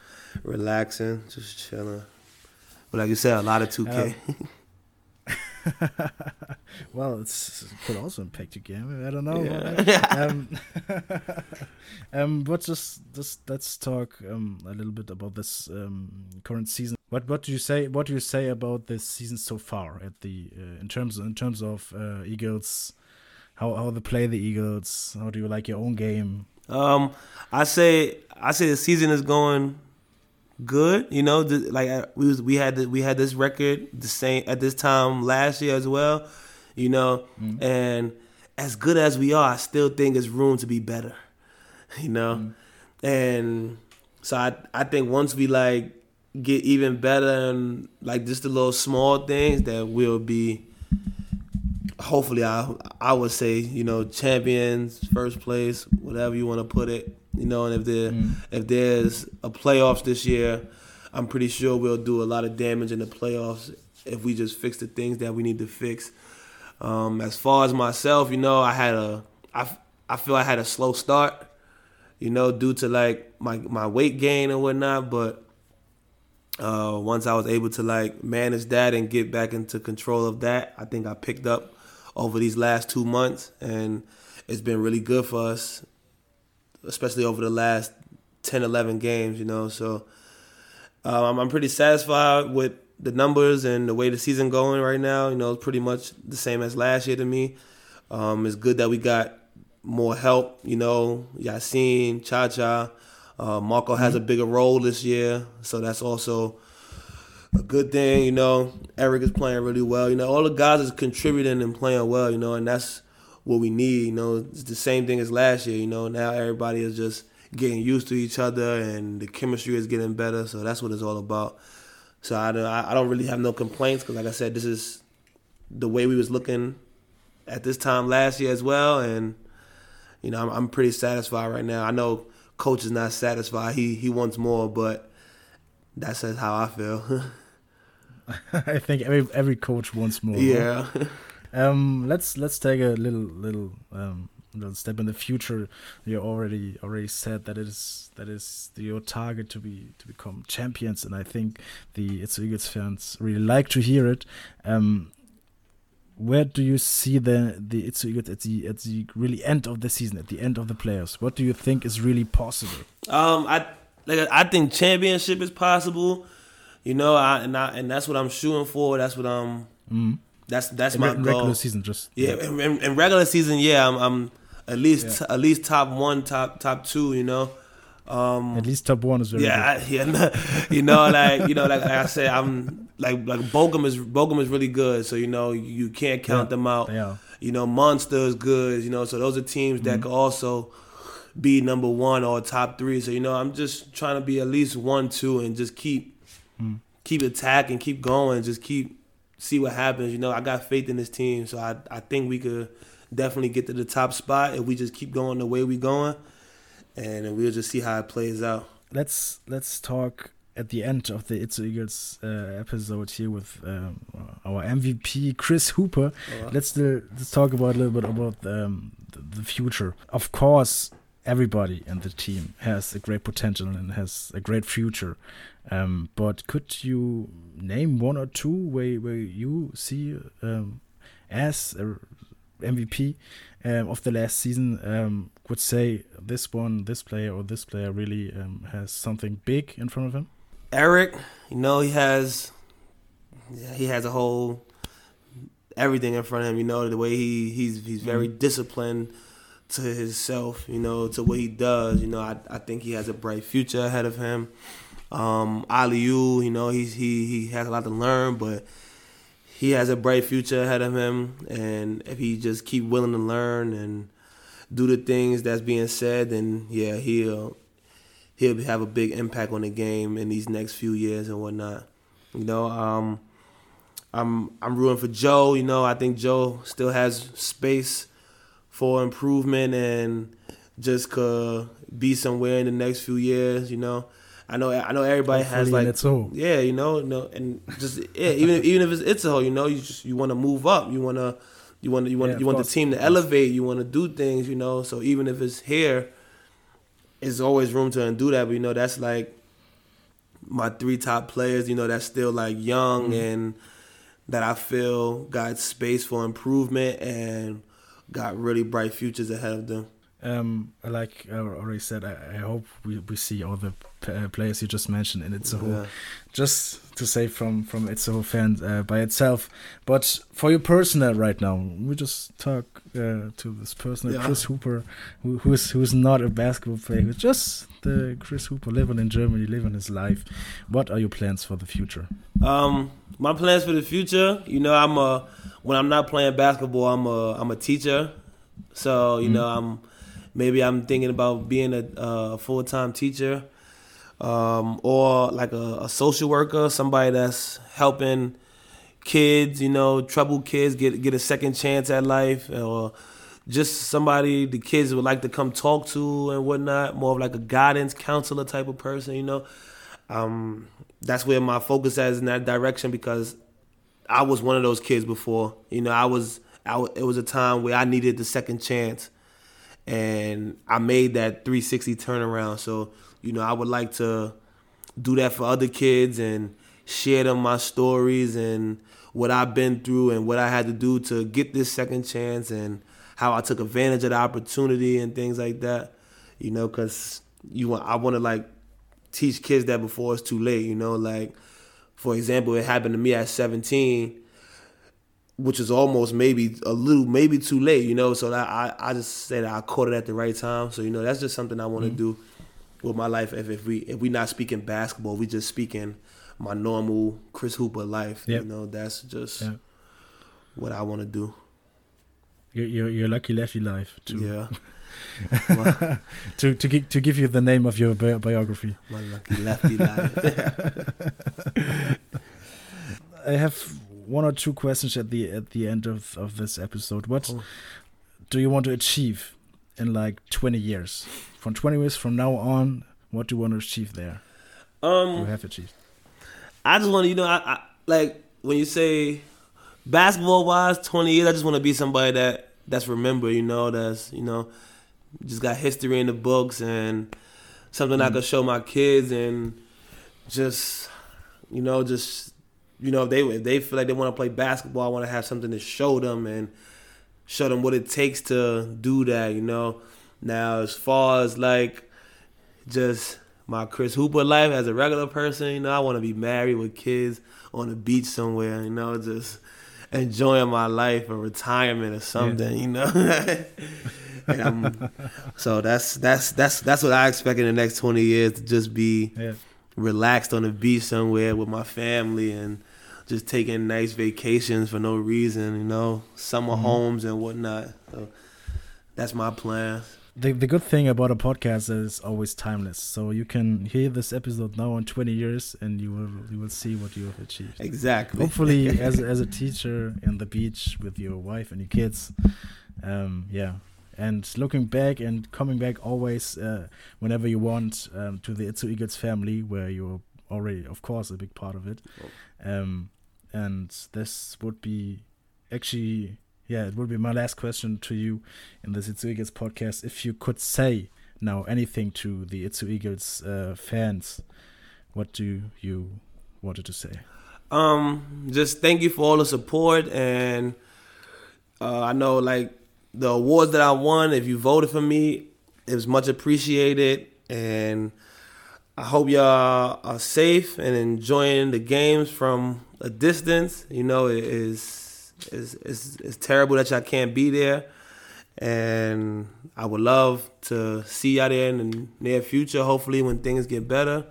relaxing, just chilling. But like you said, a lot of two K. well, it's, it could also impact your game. I don't know. Yeah. um, um, but just just let's talk um, a little bit about this um, current season. What what do you say? What do you say about this season so far? At the uh, in terms in terms of uh, Eagles, how how they play the Eagles? How do you like your own game? Um, I say I say the season is going good. You know, like uh, we was, we had the, we had this record the same at this time last year as well. You know, mm-hmm. and as good as we are, I still think there's room to be better. You know, mm-hmm. and so I I think once we like get even better and like just the little small things that we'll be hopefully I I would say you know champions first place whatever you want to put it you know, and if there mm. if there's a playoffs this year, I'm pretty sure we'll do a lot of damage in the playoffs if we just fix the things that we need to fix. Um, as far as myself, you know, I had a I I feel I had a slow start, you know, due to like my my weight gain and whatnot, but. Uh, once I was able to like manage that and get back into control of that, I think I picked up over these last two months, and it's been really good for us, especially over the last 10, 11 games. You know, so um, I'm pretty satisfied with the numbers and the way the season going right now. You know, it's pretty much the same as last year to me. Um, it's good that we got more help. You know, Yassine, Cha Cha. Uh, Marco has a bigger role this year, so that's also a good thing. You know, Eric is playing really well. You know, all the guys is contributing and playing well. You know, and that's what we need. You know, it's the same thing as last year. You know, now everybody is just getting used to each other and the chemistry is getting better. So that's what it's all about. So I don't, I don't really have no complaints because, like I said, this is the way we was looking at this time last year as well, and you know I'm, I'm pretty satisfied right now. I know coach is not satisfied; he he wants more, but that's how I feel. I think every every coach wants more. Yeah. um, let's let's take a little little um, little step in the future. You already already said that it is that is your target to be to become champions, and I think the Itzehoe Eagles fans really like to hear it. Um, where do you see the the Itzehoe Eagles at the at the really end of the season, at the end of the players? What do you think is really possible? Um, I like I think championship is possible. You know, I and I and that's what I'm shooting for. That's what I'm. Mm. That's that's my re- goal. regular season, just yeah. In, in, in regular season, yeah, I'm, I'm at least yeah. at least top one, top top two. You know. Um, At least top one is very yeah, good. yeah. you know, like you know, like, like I said, I'm like like Bochum is Bochum is really good. So you know, you can't count yeah, them out. Yeah. You know, Munster is good. You know, so those are teams that mm-hmm. could also be number one or top three. So you know, I'm just trying to be at least one, two, and just keep mm. keep attacking, keep going, just keep see what happens. You know, I got faith in this team, so I I think we could definitely get to the top spot if we just keep going the way we're going, and we'll just see how it plays out. Let's let's talk at the end of the Itzehoe Eagles uh, episode here with um, our MVP Chris Hooper. Oh, let's uh, let's talk about a little bit about um, the, the future. Of course, everybody in the team has a great potential and has a great future. Um, but could you name one or two where where you see um, as a MVP um, of the last season um, would say this one, this player or this player really um, has something big in front of him? Eric, you know he has, he has a whole everything in front of him. You know the way he he's he's very mm-hmm. disciplined to himself. You know to what he does. You know I I think he has a bright future ahead of him. Um, you know he's he he has a lot to learn, but he has a bright future ahead of him. And if he just keep willing to learn and do the things that's being said, then yeah, he'll he'll have a big impact on the game in these next few years and whatnot. You know, um, I'm I'm rooting for Joe. You know, I think Joe still has space for improvement and just could be somewhere in the next few years. You know, I know I know everybody Hopefully has like yeah, you know, no, and just yeah, even even if it's Itzehoe, you know, you just you want to move up, you want to. You want you want yeah, you want course. the team to elevate. You want to do things, you know. So even if it's here, it's always room to undo that. But you know, that's like my three top players. You know, that's still like young mm-hmm. and that I feel got space for improvement and got really bright futures ahead of them. Um, like I already said, I, I hope we, we see all the uh, players you just mentioned in Itzehoe. Yeah. Just to say from from Itzehoe fan uh, by itself, but for you personal right now, we just talk uh, to this person, yeah. Chris Hooper, who, who's who's not a basketball player, who's just the Chris Hooper living in Germany, living his life. What are your plans for the future? Um, my plans for the future, you know, I'm a when I'm not playing basketball, I'm a I'm a teacher, so you mm. know I'm maybe I'm thinking about being a, a full time teacher, um, or like a, a, social worker, somebody that's helping kids, you know, troubled kids get get a second chance at life, or just somebody the kids would like to come talk to and whatnot. More of like a guidance counselor type of person, you know. Um, that's where my focus is in that direction because I was one of those kids before. You know, I was. I, it was a time where I needed the second chance and I made that 360 turnaround. So you know, I would like to do that for other kids and share them my stories and what I've been through and what I had to do to get this second chance and how I took advantage of the opportunity and things like that. You know, because you want I want to like teach kids that before it's too late. You know, like for example, it happened to me at 17, which is almost maybe a little maybe too late. You know, so that I I just said I caught it at the right time. So you know, that's just something I want to mm-hmm. do with my life. If if we if we not speaking basketball, we just speaking my normal Chris Hooper life. Yep. You know, that's just yep. what I want to do. Your, your your lucky lefty life too. Yeah. to to give to give you the name of your bi biography. My lucky lefty life. I have one or two questions at the at the end of of this episode. What oh. do you want to achieve in like twenty years? From twenty years from now on, what do you want to achieve there? Um, you have achieved. I just want to, you know, I, I like when you say basketball wise, twenty years. I just want to be somebody that that's remembered. You know, that's you know, just got history in the books and something mm-hmm. I mm. could show my kids and just you know, just you know, if they if they feel like they want to play basketball, I want to have something to show them and show them what it takes to do that. You know. Now, as far as like just my Chris Hooper life as a regular person. You know, I want to be married with kids on the beach somewhere. You know, just enjoying my life or retirement or something. Yeah. You know. so that's that's that's that's what I expect in the next twenty years to just be yeah. Relaxed on the beach somewhere with my family and just taking nice vacations for no reason. You know, summer mm-hmm. homes and whatnot. So that's my plan the the good thing about a podcast is always timeless. So you can hear this episode now in 20 years, and you will you will see what you have achieved. Exactly. Hopefully, as as a teacher in the beach with your wife and your kids, um, yeah. And looking back and coming back always uh, whenever you want um, to the Itzehoe Eagles family, where you're already, of course, a big part of it. Um, and this would be actually yeah, it would be my last question to you in the Itzehoe Eagles podcast. If you could say now anything to the Itzehoe Eagles uh, fans, what do you wanted to say? Um, just thank you for all the support, and uh, I know like the awards that I won. If you voted for me, it was much appreciated, and I hope y'all are safe and enjoying the games from a distance. You know, it is it's, it's, it's terrible that y'all can't be there. And I would love to see y'all there in the near future, hopefully when things get better.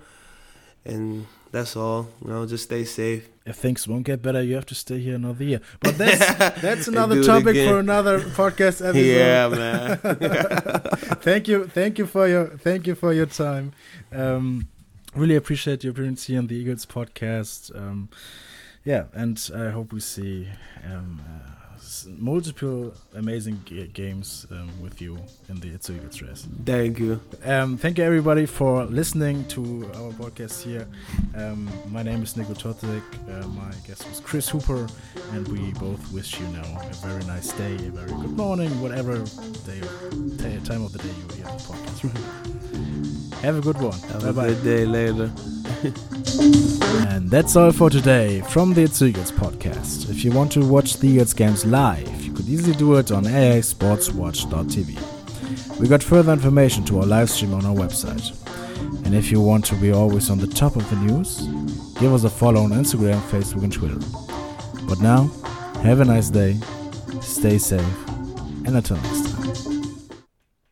And that's all. You know, just stay safe. If things won't get better, you have to stay here another year. But that's that's another topic for another podcast episode. Yeah, man. thank you, thank you for your thank you for your time. Um, really appreciate your appearance here on the Eagles podcast. Um, yeah, and I hope we see um, uh, multiple amazing games um, with you in the Itzehoe Eagles dress. Thank you. Um, thank you everybody for listening to our podcast here. Um, my name is Nico Totek. Uh, my guest was Chris Hooper, and we both wish you now a very nice day, a very good morning, whatever day, time of the day you hear the podcast. Have a good one. Have Bye -bye. a good day later. and that's all for today from the Itzehoe Eagles podcast. If you want to watch the Eagles games live, you could easily do it on AASportsWatch.tv. We got further information to our live stream on our website. And if you want to be always on the top of the news, give us a follow on Instagram, Facebook, and Twitter. But now, have a nice day, stay safe, and until next time.